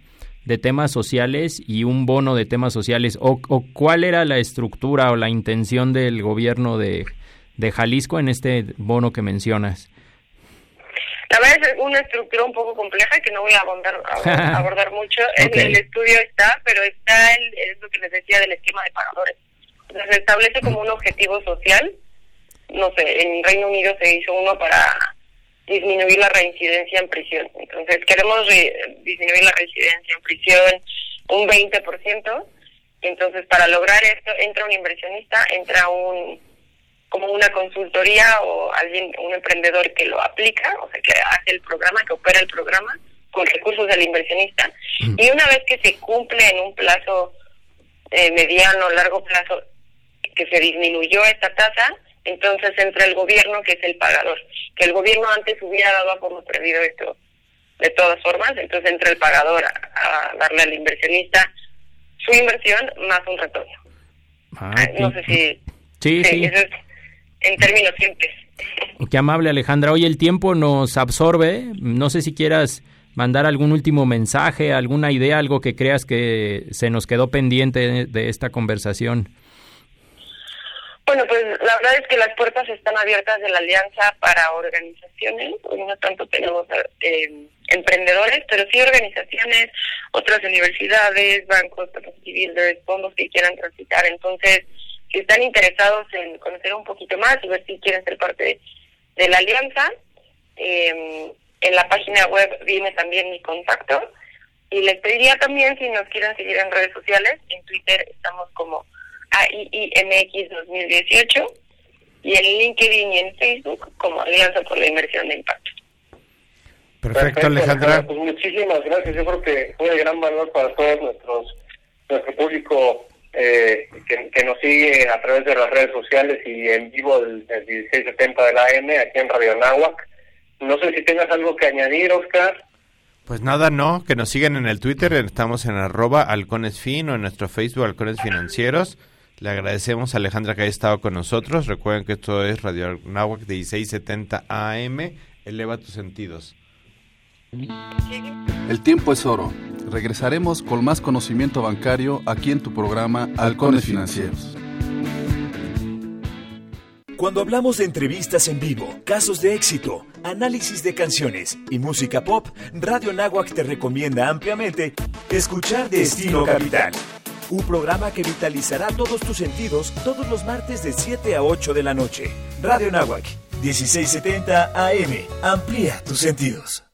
de temas sociales y un bono de temas sociales? ¿O, cuál era la estructura o la intención del gobierno de, de Jalisco en este bono que mencionas? La verdad es una estructura un poco compleja que no voy a abordar, abordar mucho. En el estudio está, pero está el, es lo que les decía del esquema de pagadores. se establece como un objetivo social. No sé, en Reino Unido se hizo uno para disminuir la reincidencia en prisión. Entonces, queremos disminuir la reincidencia en prisión un 20%. Entonces, para lograr esto, entra un inversionista, entra un como una consultoría o alguien, un emprendedor que lo aplica, o sea, que hace el programa, que opera el programa con recursos del inversionista. Y una vez que se cumple en un plazo eh, mediano, largo plazo, que se disminuyó esta tasa, entonces entra el gobierno que es el pagador. Que el gobierno antes hubiera dado a como perdido esto de todas formas, entonces entra el pagador a, darle al inversionista su inversión más un retorno. Ah, no sé si... Sí, sí. en términos simples. Qué amable Alejandra. Hoy el tiempo nos absorbe. No sé si quieras mandar algún último mensaje, alguna idea, algo que creas que se nos quedó pendiente de esta conversación. Bueno, pues la verdad es que las puertas están abiertas de la alianza para organizaciones, no tanto tenemos eh, emprendedores, pero sí organizaciones, otras universidades, bancos, builders, fondos que quieran transitar. Entonces, si están interesados en conocer un poquito más y ver si quieren ser parte de, la alianza, eh, en la página web viene también mi contacto. Y les pediría también si nos quieren seguir en redes sociales, en Twitter estamos como AIIMX 2018 y en LinkedIn y en Facebook como Alianza por la Inversión de Impacto. Perfecto, Alejandra. Pues muchísimas gracias. Yo creo que fue de gran valor para todos nuestros nuestro público eh, que, nos sigue a través de las redes sociales y en vivo del, 1670 de la AM aquí en Radio Nahuac. No sé si tengas algo que añadir, Oscar. Pues nada, no, que nos sigan en el Twitter, estamos en arroba halconesfin o en nuestro Facebook halcones financieros. Le agradecemos a Alejandra que haya estado con nosotros. Recuerden que esto es Radio Nahuac 1670 AM. Eleva tus sentidos. El tiempo es oro. Regresaremos con más conocimiento bancario aquí en tu programa Halcones Financieros. Cuando hablamos de entrevistas en vivo, casos de éxito, análisis de canciones y música pop, Radio Nahuac te recomienda ampliamente escuchar Destino Capital un programa que vitalizará todos tus sentidos todos los martes de 7 a 8 de la noche. Radio Nahuac, 1670 AM. Amplía tus sentidos.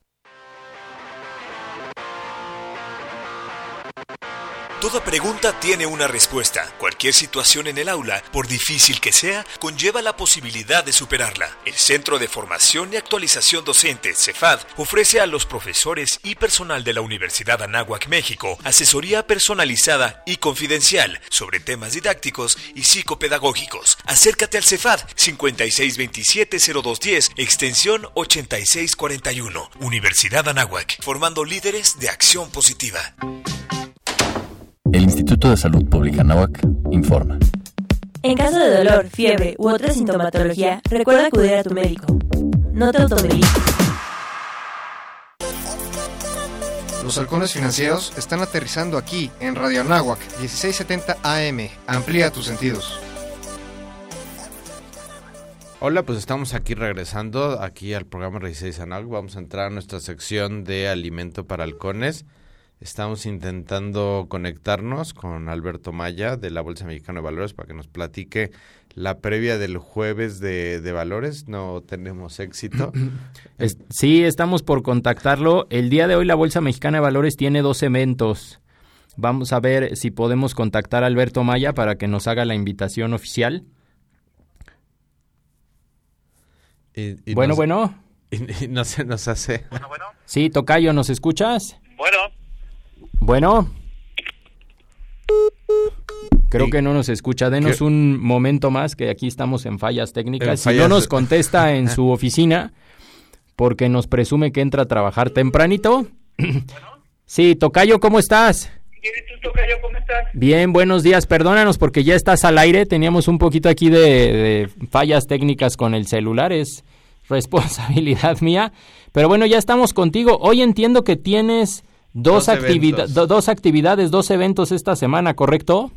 Toda pregunta tiene una respuesta. Cualquier situación en el aula, por difícil que sea, conlleva la posibilidad de superarla. El Centro de Formación y Actualización Docente, CEFAD, ofrece a los profesores y personal de la Universidad Anáhuac, México, asesoría personalizada y confidencial sobre temas didácticos y psicopedagógicos. Acércate al CEFAD 5627-0210, extensión 8641. Universidad Anáhuac, formando líderes de acción positiva. El Instituto de Salud Pública Nahuac informa. En caso de dolor, fiebre u otra sintomatología, recuerda acudir a tu médico. No te automediques. Los halcones financieros están aterrizando aquí en Radio Nahuac 1670 AM. Amplía tus sentidos. Hola, pues estamos aquí regresando aquí al programa 16 Anáhuac. Vamos a entrar a nuestra sección de alimento para halcones. Estamos intentando conectarnos con Alberto Maya de la Bolsa Mexicana de Valores para que nos platique la previa del jueves de, valores. No tenemos éxito. sí, estamos por contactarlo. El día de hoy la Bolsa Mexicana de Valores tiene dos eventos. Vamos a ver si podemos contactar a Alberto Maya para que nos haga la invitación oficial. bueno, bueno. Y, no se nos hace. Bueno, bueno. Sí, Tocayo, ¿nos escuchas? Bueno. Bueno. Creo que no nos escucha. Denos un momento más, que aquí estamos en fallas técnicas. Si no nos contesta en su oficina, porque nos presume que entra a trabajar tempranito. Sí, Tocayo, ¿cómo estás? Bien, buenos días. Perdónanos porque ya estás al aire. Teníamos un poquito aquí de, de fallas técnicas con el celular. Es responsabilidad mía. Pero bueno, ya estamos contigo. Hoy entiendo que tienes Dos, dos actividades, dos eventos esta semana, ¿correcto?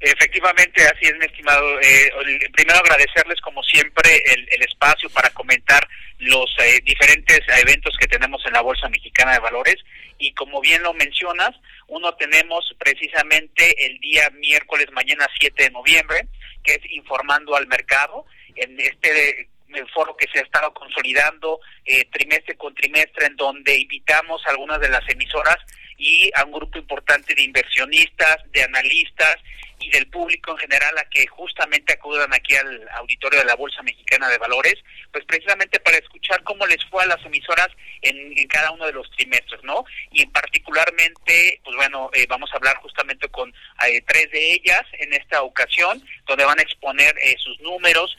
Efectivamente, así es, mi estimado. Eh, primero agradecerles, como siempre, el, espacio para comentar los eh, diferentes eventos que tenemos en la Bolsa Mexicana de Valores. Y como bien lo mencionas, uno tenemos precisamente el día miércoles, mañana 7 de noviembre, que es informando al mercado. En este el foro que se ha estado consolidando eh, trimestre con trimestre, en donde invitamos a algunas de las emisoras y a un grupo importante de inversionistas, de analistas y del público en general a que justamente acudan aquí al auditorio de la Bolsa Mexicana de Valores, pues precisamente para escuchar cómo les fue a las emisoras en, cada uno de los trimestres, ¿no? Y particularmente, pues bueno, eh, vamos a hablar justamente con eh, tres de ellas en esta ocasión, donde van a exponer eh, sus números,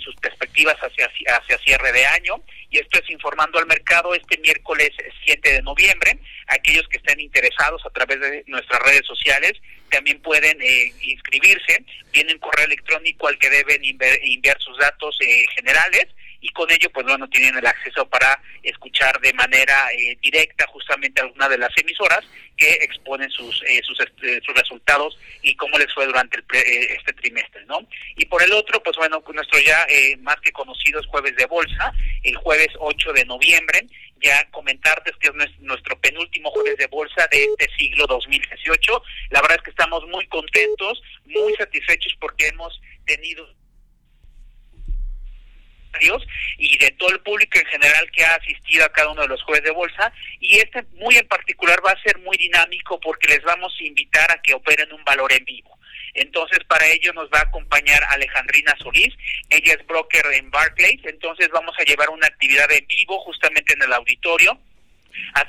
sus perspectivas hacia, hacia cierre de año, y esto es informando al mercado este miércoles 7 de noviembre. Aquellos que estén interesados a través de nuestras redes sociales, también pueden eh, inscribirse, viene un correo electrónico al que deben enviar sus datos eh, generales y con ello pues bueno tienen el acceso para escuchar de manera eh, directa justamente alguna de las emisoras que exponen sus eh, sus, este, sus resultados y cómo les fue durante el eh, este trimestre no y por el otro pues bueno nuestro ya más que conocidos jueves de bolsa el jueves 8 de noviembre ya comentarles que es nuestro penúltimo jueves de bolsa de este siglo 2018 la verdad es que estamos muy contentos muy satisfechos porque hemos tenido y de todo el público en general que ha asistido a cada uno de los jueves de bolsa y este muy en particular va a ser muy dinámico porque les vamos a invitar a que operen un valor en vivo. Entonces, para ello nos va a acompañar Alejandrina Solís. Ella es broker en Barclays. Entonces, vamos a llevar una actividad en vivo justamente en el auditorio.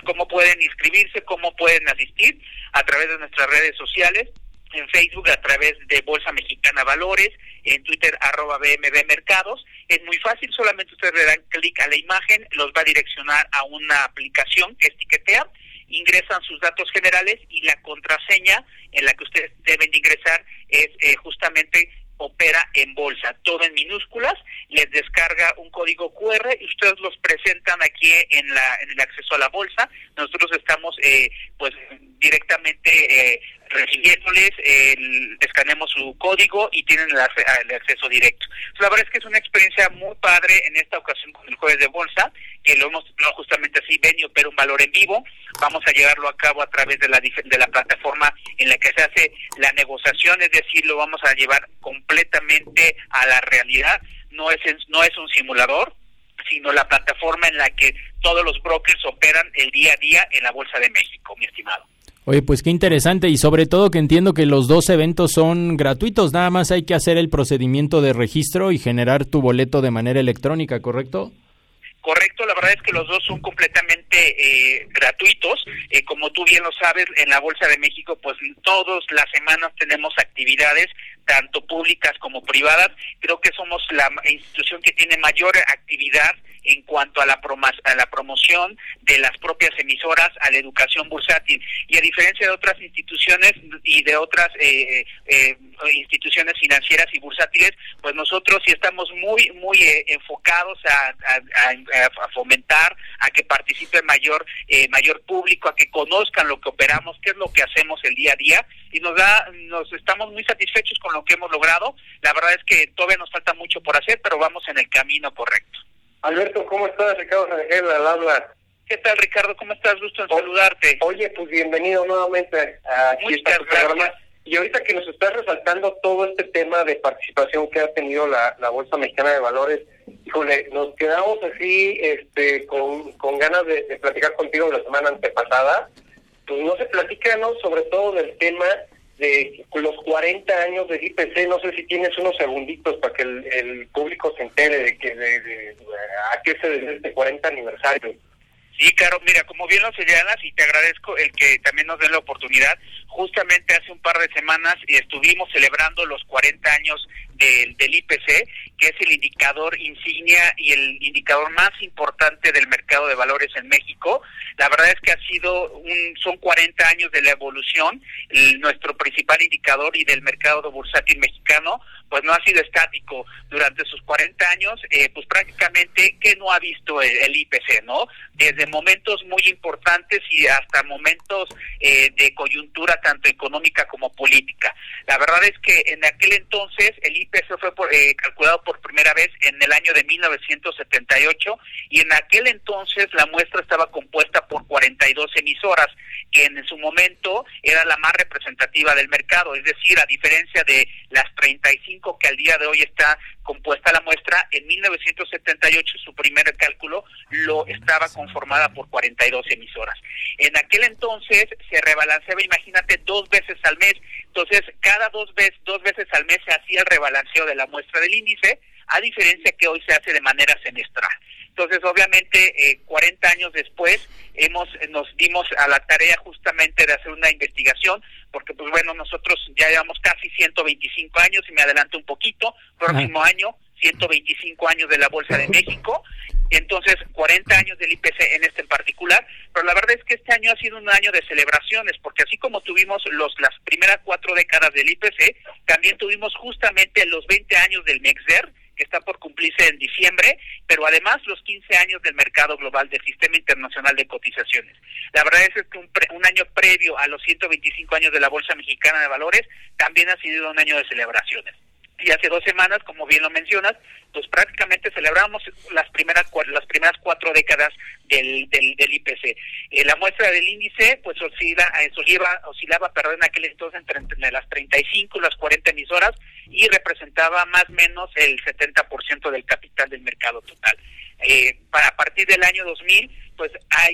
Cómo pueden inscribirse, cómo pueden asistir a través de nuestras redes sociales en Facebook a través de Bolsa Mexicana Valores, en Twitter arroba BMB Mercados. Es muy fácil, solamente ustedes le dan clic a la imagen, los va a direccionar a una aplicación que es Tiquetea, ingresan sus datos generales y la contraseña en la que ustedes deben de ingresar es eh, justamente opera en bolsa, todo en minúsculas, les descarga un código QR y ustedes los presentan aquí en, la, en el acceso a la bolsa. Nosotros estamos eh, pues directamente eh, recibiéndoles, el, escaneamos su código y tienen el, acceso directo. la verdad es que es una experiencia muy padre en esta ocasión con el jueves de bolsa, que lo hemos tenido justamente así, ven y opera un valor en vivo. Vamos a llevarlo a cabo a través de la, de la plataforma en la que se hace la negociación, es decir, lo vamos a llevar completamente a la realidad. No es, no es un simulador, sino la plataforma en la que todos los brokers operan el día a día en la Bolsa de México, mi estimado. Oye, pues qué interesante y sobre todo que entiendo que los dos eventos son gratuitos, nada más hay que hacer el procedimiento de registro y generar tu boleto de manera electrónica, ¿correcto? Correcto, la verdad es que los dos son completamente eh, gratuitos. Eh, como tú bien lo sabes, en la Bolsa de México, pues todas las semanas tenemos actividades, tanto públicas como privadas. Creo que somos la institución que tiene mayor actividad en cuanto a la, a la promoción de las propias emisoras a la educación bursátil. Y a diferencia de otras instituciones y de otras eh, eh, instituciones financieras y bursátiles, pues nosotros sí estamos muy, muy eh, enfocados a, fomentar, a que participe mayor, mayor público, a que conozcan lo que operamos, qué es lo que hacemos el día a día y nos da, nos estamos muy satisfechos con lo que hemos logrado. La verdad es que todavía nos falta mucho por hacer, pero vamos en el camino correcto. Alberto, ¿cómo estás? Ricardo Rangel al habla. ¿Qué tal, Ricardo? ¿Cómo estás? Gusto en saludarte. Oye, pues bienvenido nuevamente a Muchas gracias. Y ahorita que nos estás resaltando todo este tema de participación que ha tenido la, Bolsa Mexicana de Valores, híjole, nos quedamos así este, con, con ganas de, platicar contigo la semana antepasada. Pues no se platica, ¿no? Sobre todo del tema de los 40 años del IPC, no sé si tienes unos segunditos para que el, público se entere de que de, a qué se debe este 40 aniversario. Sí, claro, mira, como bien lo señalas y te agradezco el que también nos den la oportunidad, justamente hace un par de semanas estuvimos celebrando los 40 años del, del IPC, que es el indicador insignia y el indicador más importante del mercado de valores en México. La verdad es que ha sido un, son 40 años de la evolución, nuestro principal indicador y del mercado bursátil mexicano, pues no ha sido estático durante sus 40 años, eh, pues prácticamente que no ha visto el, IPC, ¿no? Desde momentos muy importantes y hasta momentos eh, de coyuntura tanto económica como política. La verdad es que en aquel entonces el IPC fue eh, calculado por primera vez en el año de 1978 y en aquel entonces la muestra estaba compuesta por 42 emisoras, que en su momento era la más representativa del mercado, es decir, a diferencia de las 35 que al día de hoy está compuesta la muestra, en 1978 su primer cálculo lo estaba conformada por 42 emisoras. En aquel entonces se rebalanceaba, imagínate, dos veces al mes, entonces cada dos veces, dos veces al mes se hacía el rebalanceo de la muestra del índice, a diferencia que hoy se hace de manera semestral. Entonces, obviamente, eh, 40 años después, hemos nos dimos a la tarea justamente de hacer una investigación, porque, pues bueno, nosotros ya llevamos casi 125 años, y me adelanto un poquito, próximo año 125 años de la Bolsa de México, entonces 40 años del IPC en este en particular, pero la verdad es que este año ha sido un año de celebraciones, porque así como tuvimos los las primeras cuatro décadas del IPC, también tuvimos justamente los 20 años del MEXDER, que está por cumplirse en diciembre, pero además los 15 años del mercado global del Sistema Internacional de Cotizaciones. La verdad es que un, un año previo a los 125 años de la Bolsa Mexicana de Valores también ha sido un año de celebraciones y hace dos semanas, como bien lo mencionas, pues prácticamente celebramos las primeras las primeras cuatro décadas del, del, del IPC. Eh, la muestra del índice, pues oscila, eh, oscilaba, oscilaba, perdón, en aquel entonces entre, entre las 35 y las 40 emisoras y representaba más o menos el 70% del capital del mercado total. Eh, para, a partir del año 2000, pues ha,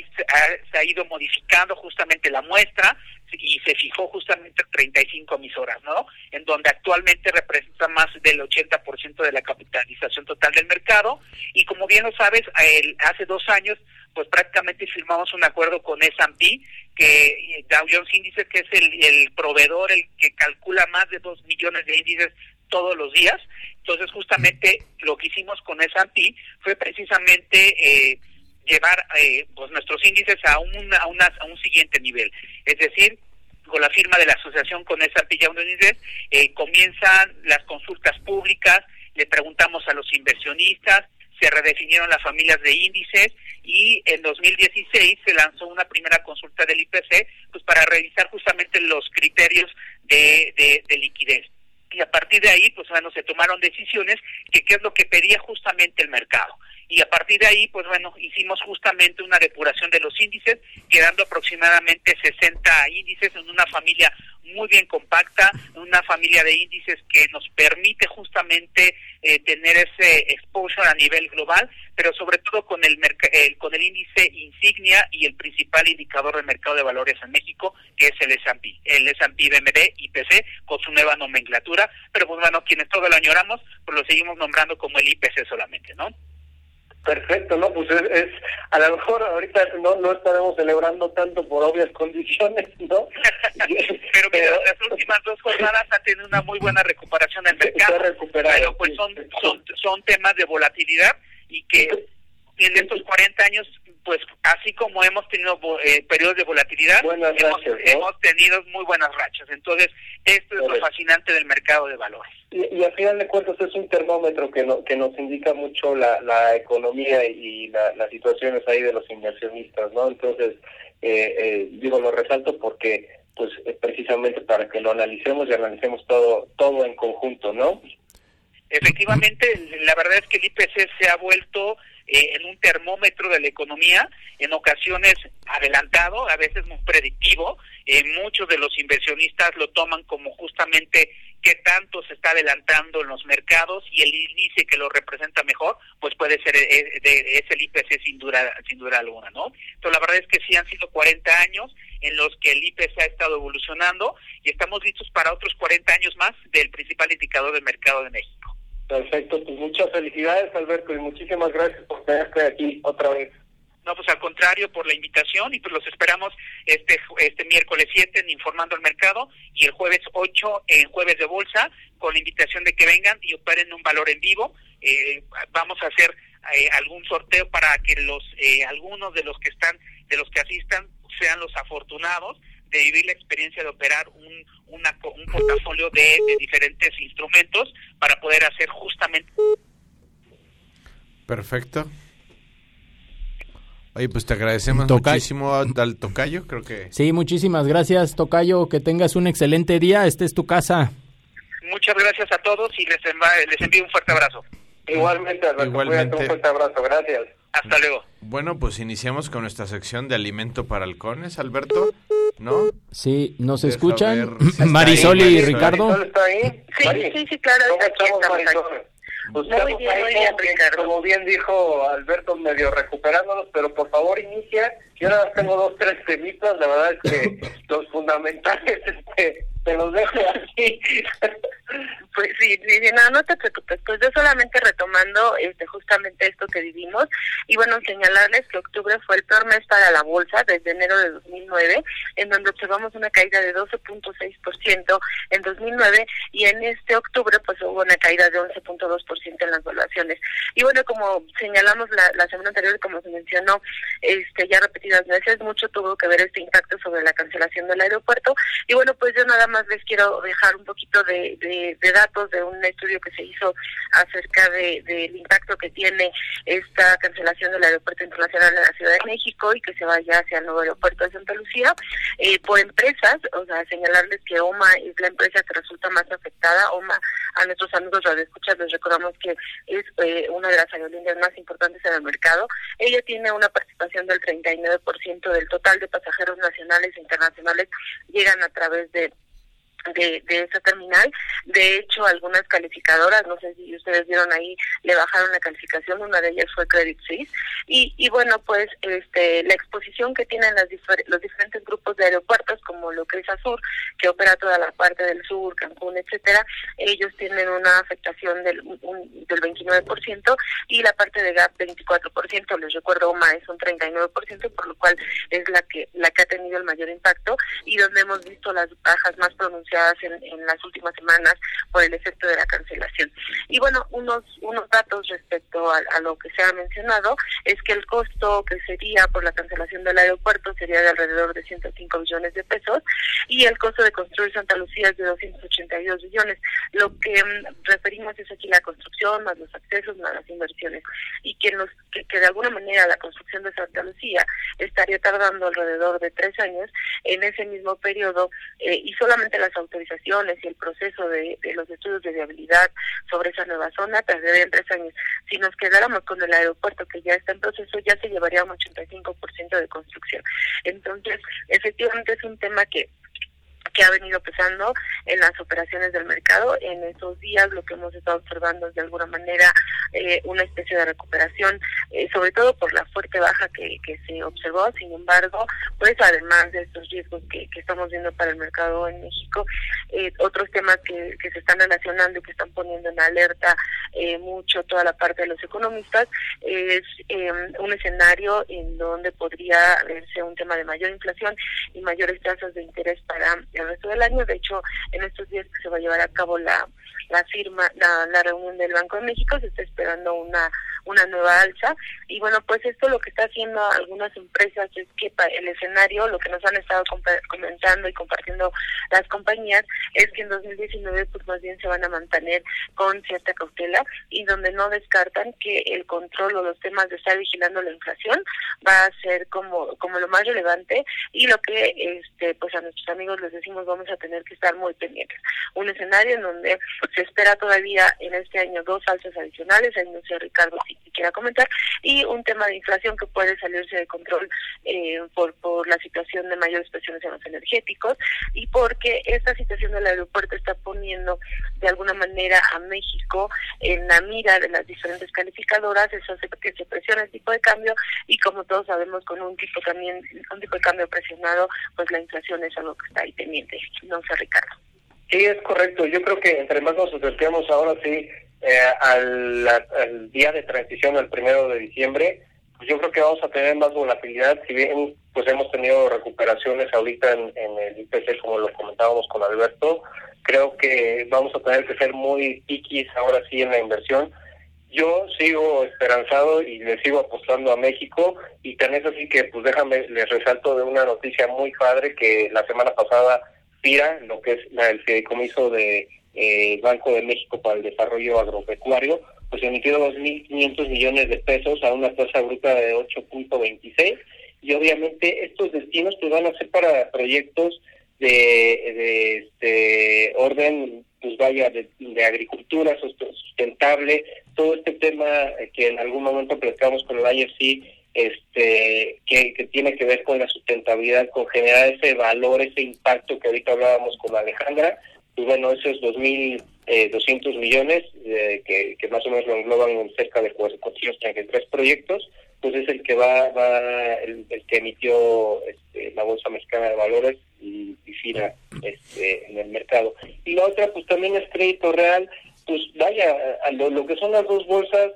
se ha ido modificando justamente la muestra y se fijó justamente 35 emisoras, ¿no? En donde actualmente representa más del 80% de la capitalización total del mercado y como bien lo sabes, el, hace dos años pues prácticamente firmamos un acuerdo con S&P que Dow Jones Índice que es el, el proveedor el que calcula más de 2 millones de índices todos los días. Entonces, justamente lo que hicimos con S&P fue precisamente eh, llevar eh, pues nuestros índices a, un, a, una, a un siguiente nivel. Es decir, con la firma de la asociación con S&P y Índices, eh, comienzan las consultas públicas, le preguntamos a los inversionistas, se redefinieron las familias de índices y en 2016 se lanzó una primera consulta del IPC pues para revisar justamente los criterios de, de, de liquidez y a partir de ahí, pues bueno, se tomaron decisiones que qué es lo que pedía justamente el mercado. Y a partir de ahí, pues bueno, hicimos justamente una depuración de los índices, quedando aproximadamente 60 índices en una familia muy bien compacta, una familia de índices que nos permite justamente eh, tener ese exposure a nivel global, pero sobre todo con el, el, con el índice insignia y el principal indicador del mercado de valores en México, que es el S&P, el S&P BMD IPC con su nueva nomenclatura, pero pues bueno, quienes todo lo añoramos, pues lo seguimos nombrando como el IPC solamente, ¿no? Perfecto, ¿no? Pues es, es, a lo mejor ahorita no no estaremos celebrando tanto por obvias condiciones, ¿no? pero, pero las últimas dos jornadas ha tenido una muy buena recuperación del mercado. Pero pues son, son, son temas de volatilidad y que en estos 40 años, pues así como hemos tenido eh, periodos de volatilidad, hemos, rachas, ¿no? hemos tenido muy buenas rachas. Entonces, esto es lo fascinante del mercado de valores. Y, y al final de cuentas es un termómetro que, no, que nos indica mucho la, la economía y la, las situaciones ahí de los inversionistas, ¿no? Entonces, eh, eh, digo, lo resalto porque pues precisamente para que lo analicemos y analicemos todo todo en conjunto, ¿no? Efectivamente, la verdad es que el IPC se ha vuelto eh, en un termómetro de la economía, en ocasiones adelantado, a veces muy predictivo. Eh, muchos de los inversionistas lo toman como justamente qué tanto se está adelantando en los mercados y el índice que lo representa mejor, pues puede ser eh, es el IPC sin duda sin duda alguna, ¿no? Entonces la verdad es que sí han sido 40 años en los que el IPC ha estado evolucionando y estamos listos para otros 40 años más del principal indicador del mercado de México. Perfecto, pues muchas felicidades Alberto y muchísimas gracias por tenerte aquí otra vez. No, pues al contrario, por la invitación y pues los esperamos este este miércoles 7 en Informando al Mercado y el jueves 8 en Jueves de Bolsa con la invitación de que vengan y operen un valor en vivo. Eh, vamos a hacer eh, algún sorteo para que los eh, algunos de los que están, de los que asistan, sean los afortunados de vivir la experiencia de operar un, una, un portafolio de, de diferentes instrumentos para poder hacer justamente... Perfecto. Oye, pues te agradecemos muchísimo al tocayo, creo que... Sí, muchísimas gracias, Tocayo. Que tengas un excelente día. Esta es tu casa. Muchas gracias a todos y les, enva- les envío un fuerte abrazo. Igualmente, Alberto, Igualmente. un fuerte abrazo, gracias. Hasta luego. Bueno, pues iniciamos con nuestra sección de alimento para halcones, Alberto, ¿no? Sí, ¿nos Deja escuchan? si Marisol y Marisol. Ricardo. ¿Marisol está ahí? Sí, sí, sí, claro, ¿Cómo aquí estamos, estamos, Marisol? Muy estamos bien, ahí, muy bien, como bien- Ricardo. Como bien dijo Alberto, medio recuperándonos, pero por favor inicia Yo ahora tengo dos, tres temitas, la verdad es que los fundamentales este, te los dejo así. Pues sí, sí, no, no te preocupes, pues yo solamente retomando este justamente esto que vivimos y bueno, señalarles que octubre fue el peor mes para la bolsa desde enero de 2009, en donde observamos una caída de 12.6% en 2009 y en este octubre pues hubo una caída de 11.2% en las valuaciones. Y bueno, como señalamos la, la semana anterior, como se mencionó este ya repetidas veces, mucho tuvo que ver este impacto sobre la cancelación del aeropuerto y bueno, pues yo nada más les quiero dejar un poquito de, de, de datos de un estudio que se hizo acerca del de, impacto que tiene esta cancelación del aeropuerto internacional de la Ciudad de México y que se vaya hacia el nuevo aeropuerto de Santa Lucía. Eh, por empresas, o sea, señalarles que OMA es la empresa que resulta más afectada. OMA, a nuestros amigos radioescuchas les recordamos que es eh, una de las aerolíneas más importantes en el mercado. Ella tiene una participación del 39% del total de pasajeros nacionales e internacionales llegan a través de de, de terminal. De hecho, algunas calificadoras, no sé si ustedes vieron ahí, le bajaron la calificación, una de ellas fue Credit Suisse. Y, y bueno, pues este la exposición que tienen las los diferentes grupos de aeropuertos, como lo que es Azur, que opera toda la parte del sur, Cancún, etcétera, ellos tienen una afectación del, un, del 29% y la parte de GAP 24%. Les recuerdo, OMA es un 39%, por lo cual es la que, la que ha tenido el mayor impacto y donde hemos visto las bajas más pronunciadas en, las últimas semanas por el efecto de la cancelación. Y bueno, unos, unos datos respecto a, lo que se ha mencionado es que el costo que sería por la cancelación del aeropuerto sería de alrededor de 105 millones de pesos y el costo de construir Santa Lucía es de 282 millones. Lo que mm, referimos es aquí la construcción, más los accesos, más las inversiones. Y que, nos, que, de alguna manera la construcción de Santa Lucía estaría tardando alrededor de tres años en ese mismo periodo eh, y solamente las autorizaciones y el proceso de, los estudios de viabilidad sobre esa nueva zona tardarían tres años. Si nos quedáramos con el aeropuerto que ya está en proceso, ya se llevaría un 85% de construcción. Entonces, efectivamente es un tema que que ha venido pesando en las operaciones del mercado. En estos días lo que hemos estado observando es de alguna manera eh, una especie de recuperación, eh, sobre todo por la fuerte baja que, que se observó. Sin embargo, pues además de estos riesgos que, estamos viendo para el mercado en México, eh, otros temas que, que se están relacionando y que están poniendo en alerta mucho toda la parte de los economistas es un escenario en donde podría verse un tema de mayor inflación y mayores tasas de interés para el resto del año. De hecho, en estos días que se va a llevar a cabo la, la firma, la, la reunión del Banco de México, se está esperando una una nueva alza. Y bueno, pues esto lo que está haciendo algunas empresas es que el escenario, lo que nos han estado comentando y compartiendo las compañías, es que en 2019 pues más bien se van a mantener con cierta cautela y donde no descartan que el control o los temas de estar vigilando la inflación va a ser como, como lo más relevante y lo que este pues a nuestros amigos les decimos vamos a tener que estar muy pendientes. Un escenario en donde se espera todavía en este año dos alzas adicionales, ahí no quiera comentar, y un tema de inflación que puede salirse de control eh, por, por la situación de mayores presiones en los energéticos y porque esta situación del aeropuerto está poniendo de alguna manera a México en la mira de las diferentes calificadoras, eso hace que se presione el tipo de cambio y como todos sabemos con un tipo también, un tipo de cambio presionado, pues la inflación es algo que está ahí pendiente. No sé, Ricardo. Sí, es correcto. Yo creo que entre más nos acerquemos ahora sí eh, al, día de transición, el primero de diciembre, pues yo creo que vamos a tener más volatilidad, si bien pues hemos tenido recuperaciones ahorita en, el IPC, como lo comentábamos con Alberto, creo que vamos a tener que ser muy piquis ahora sí en la inversión. Yo sigo esperanzado y le sigo apostando a México y tan es así que pues déjame, les resalto de una noticia muy padre que la semana pasada PIRA, lo que es la, el fideicomiso de eh, Banco de México para el Desarrollo Agropecuario, pues emitió 2.500 millones de pesos a una tasa bruta de 8.26 y obviamente estos destinos pues van a ser para proyectos de, de este orden pues vaya de, agricultura sustentable todo este tema que en algún momento platicamos con el IFC este que, que tiene que ver con la sustentabilidad con generar ese valor ese impacto que ahorita hablábamos con Alejandra y bueno, esos 2.200 eh, millones, eh, que, que, más o menos lo engloban en cerca de 433 proyectos, pues es el que va, va el, que emitió este, la Bolsa Mexicana de Valores y, FIRA este, en el mercado. Y la otra, pues también es crédito real, pues vaya, a lo, lo que son las dos bolsas,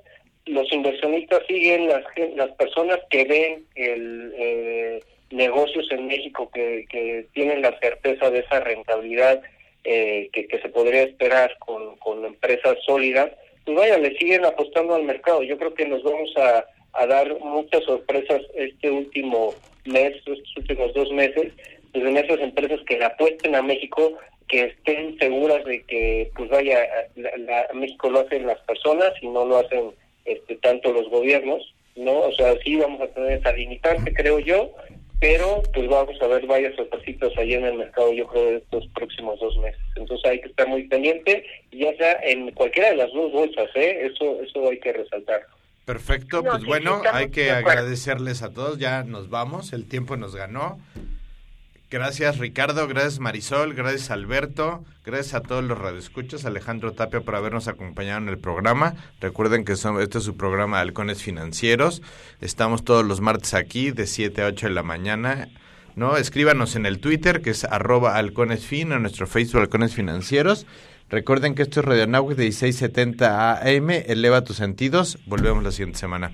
los inversionistas siguen las, las personas que ven el... Eh, negocios en México que, que tienen la certeza de esa rentabilidad eh, que, que se podría esperar con, con empresas sólidas, pues vaya, le siguen apostando al mercado. Yo creo que nos vamos a, a dar muchas sorpresas este último mes, estos últimos dos meses, pues en esas empresas que le apuesten a México, que estén seguras de que, pues vaya, la, México lo hacen las personas y no lo hacen este tanto los gobiernos, ¿no? O sea, sí vamos a tener esa limitante, creo yo, pero pues vamos a ver varias sorpresitas ahí en el mercado, yo creo, de estos próximos dos meses. Entonces hay que estar muy pendiente, ya sea en cualquiera de las dos bolsas, ¿eh? Eso, eso hay que resaltar. Perfecto, pues bueno, hay que agradecerles a todos, ya nos vamos, el tiempo nos ganó. Gracias Ricardo, gracias Marisol, gracias Alberto, gracias a todos los radioescuchas, Alejandro Tapia por habernos acompañado en el programa. Recuerden que son, este es su programa de Halcones Financieros. Estamos todos los martes aquí de 7 a 8 de la mañana. ¿no? Escríbanos en el Twitter que es arroba halconesfin, en nuestro Facebook Halcones Financieros. Recuerden que esto es Radio Nahuatl de 1670 AM. Eleva tus sentidos. Volvemos la siguiente semana.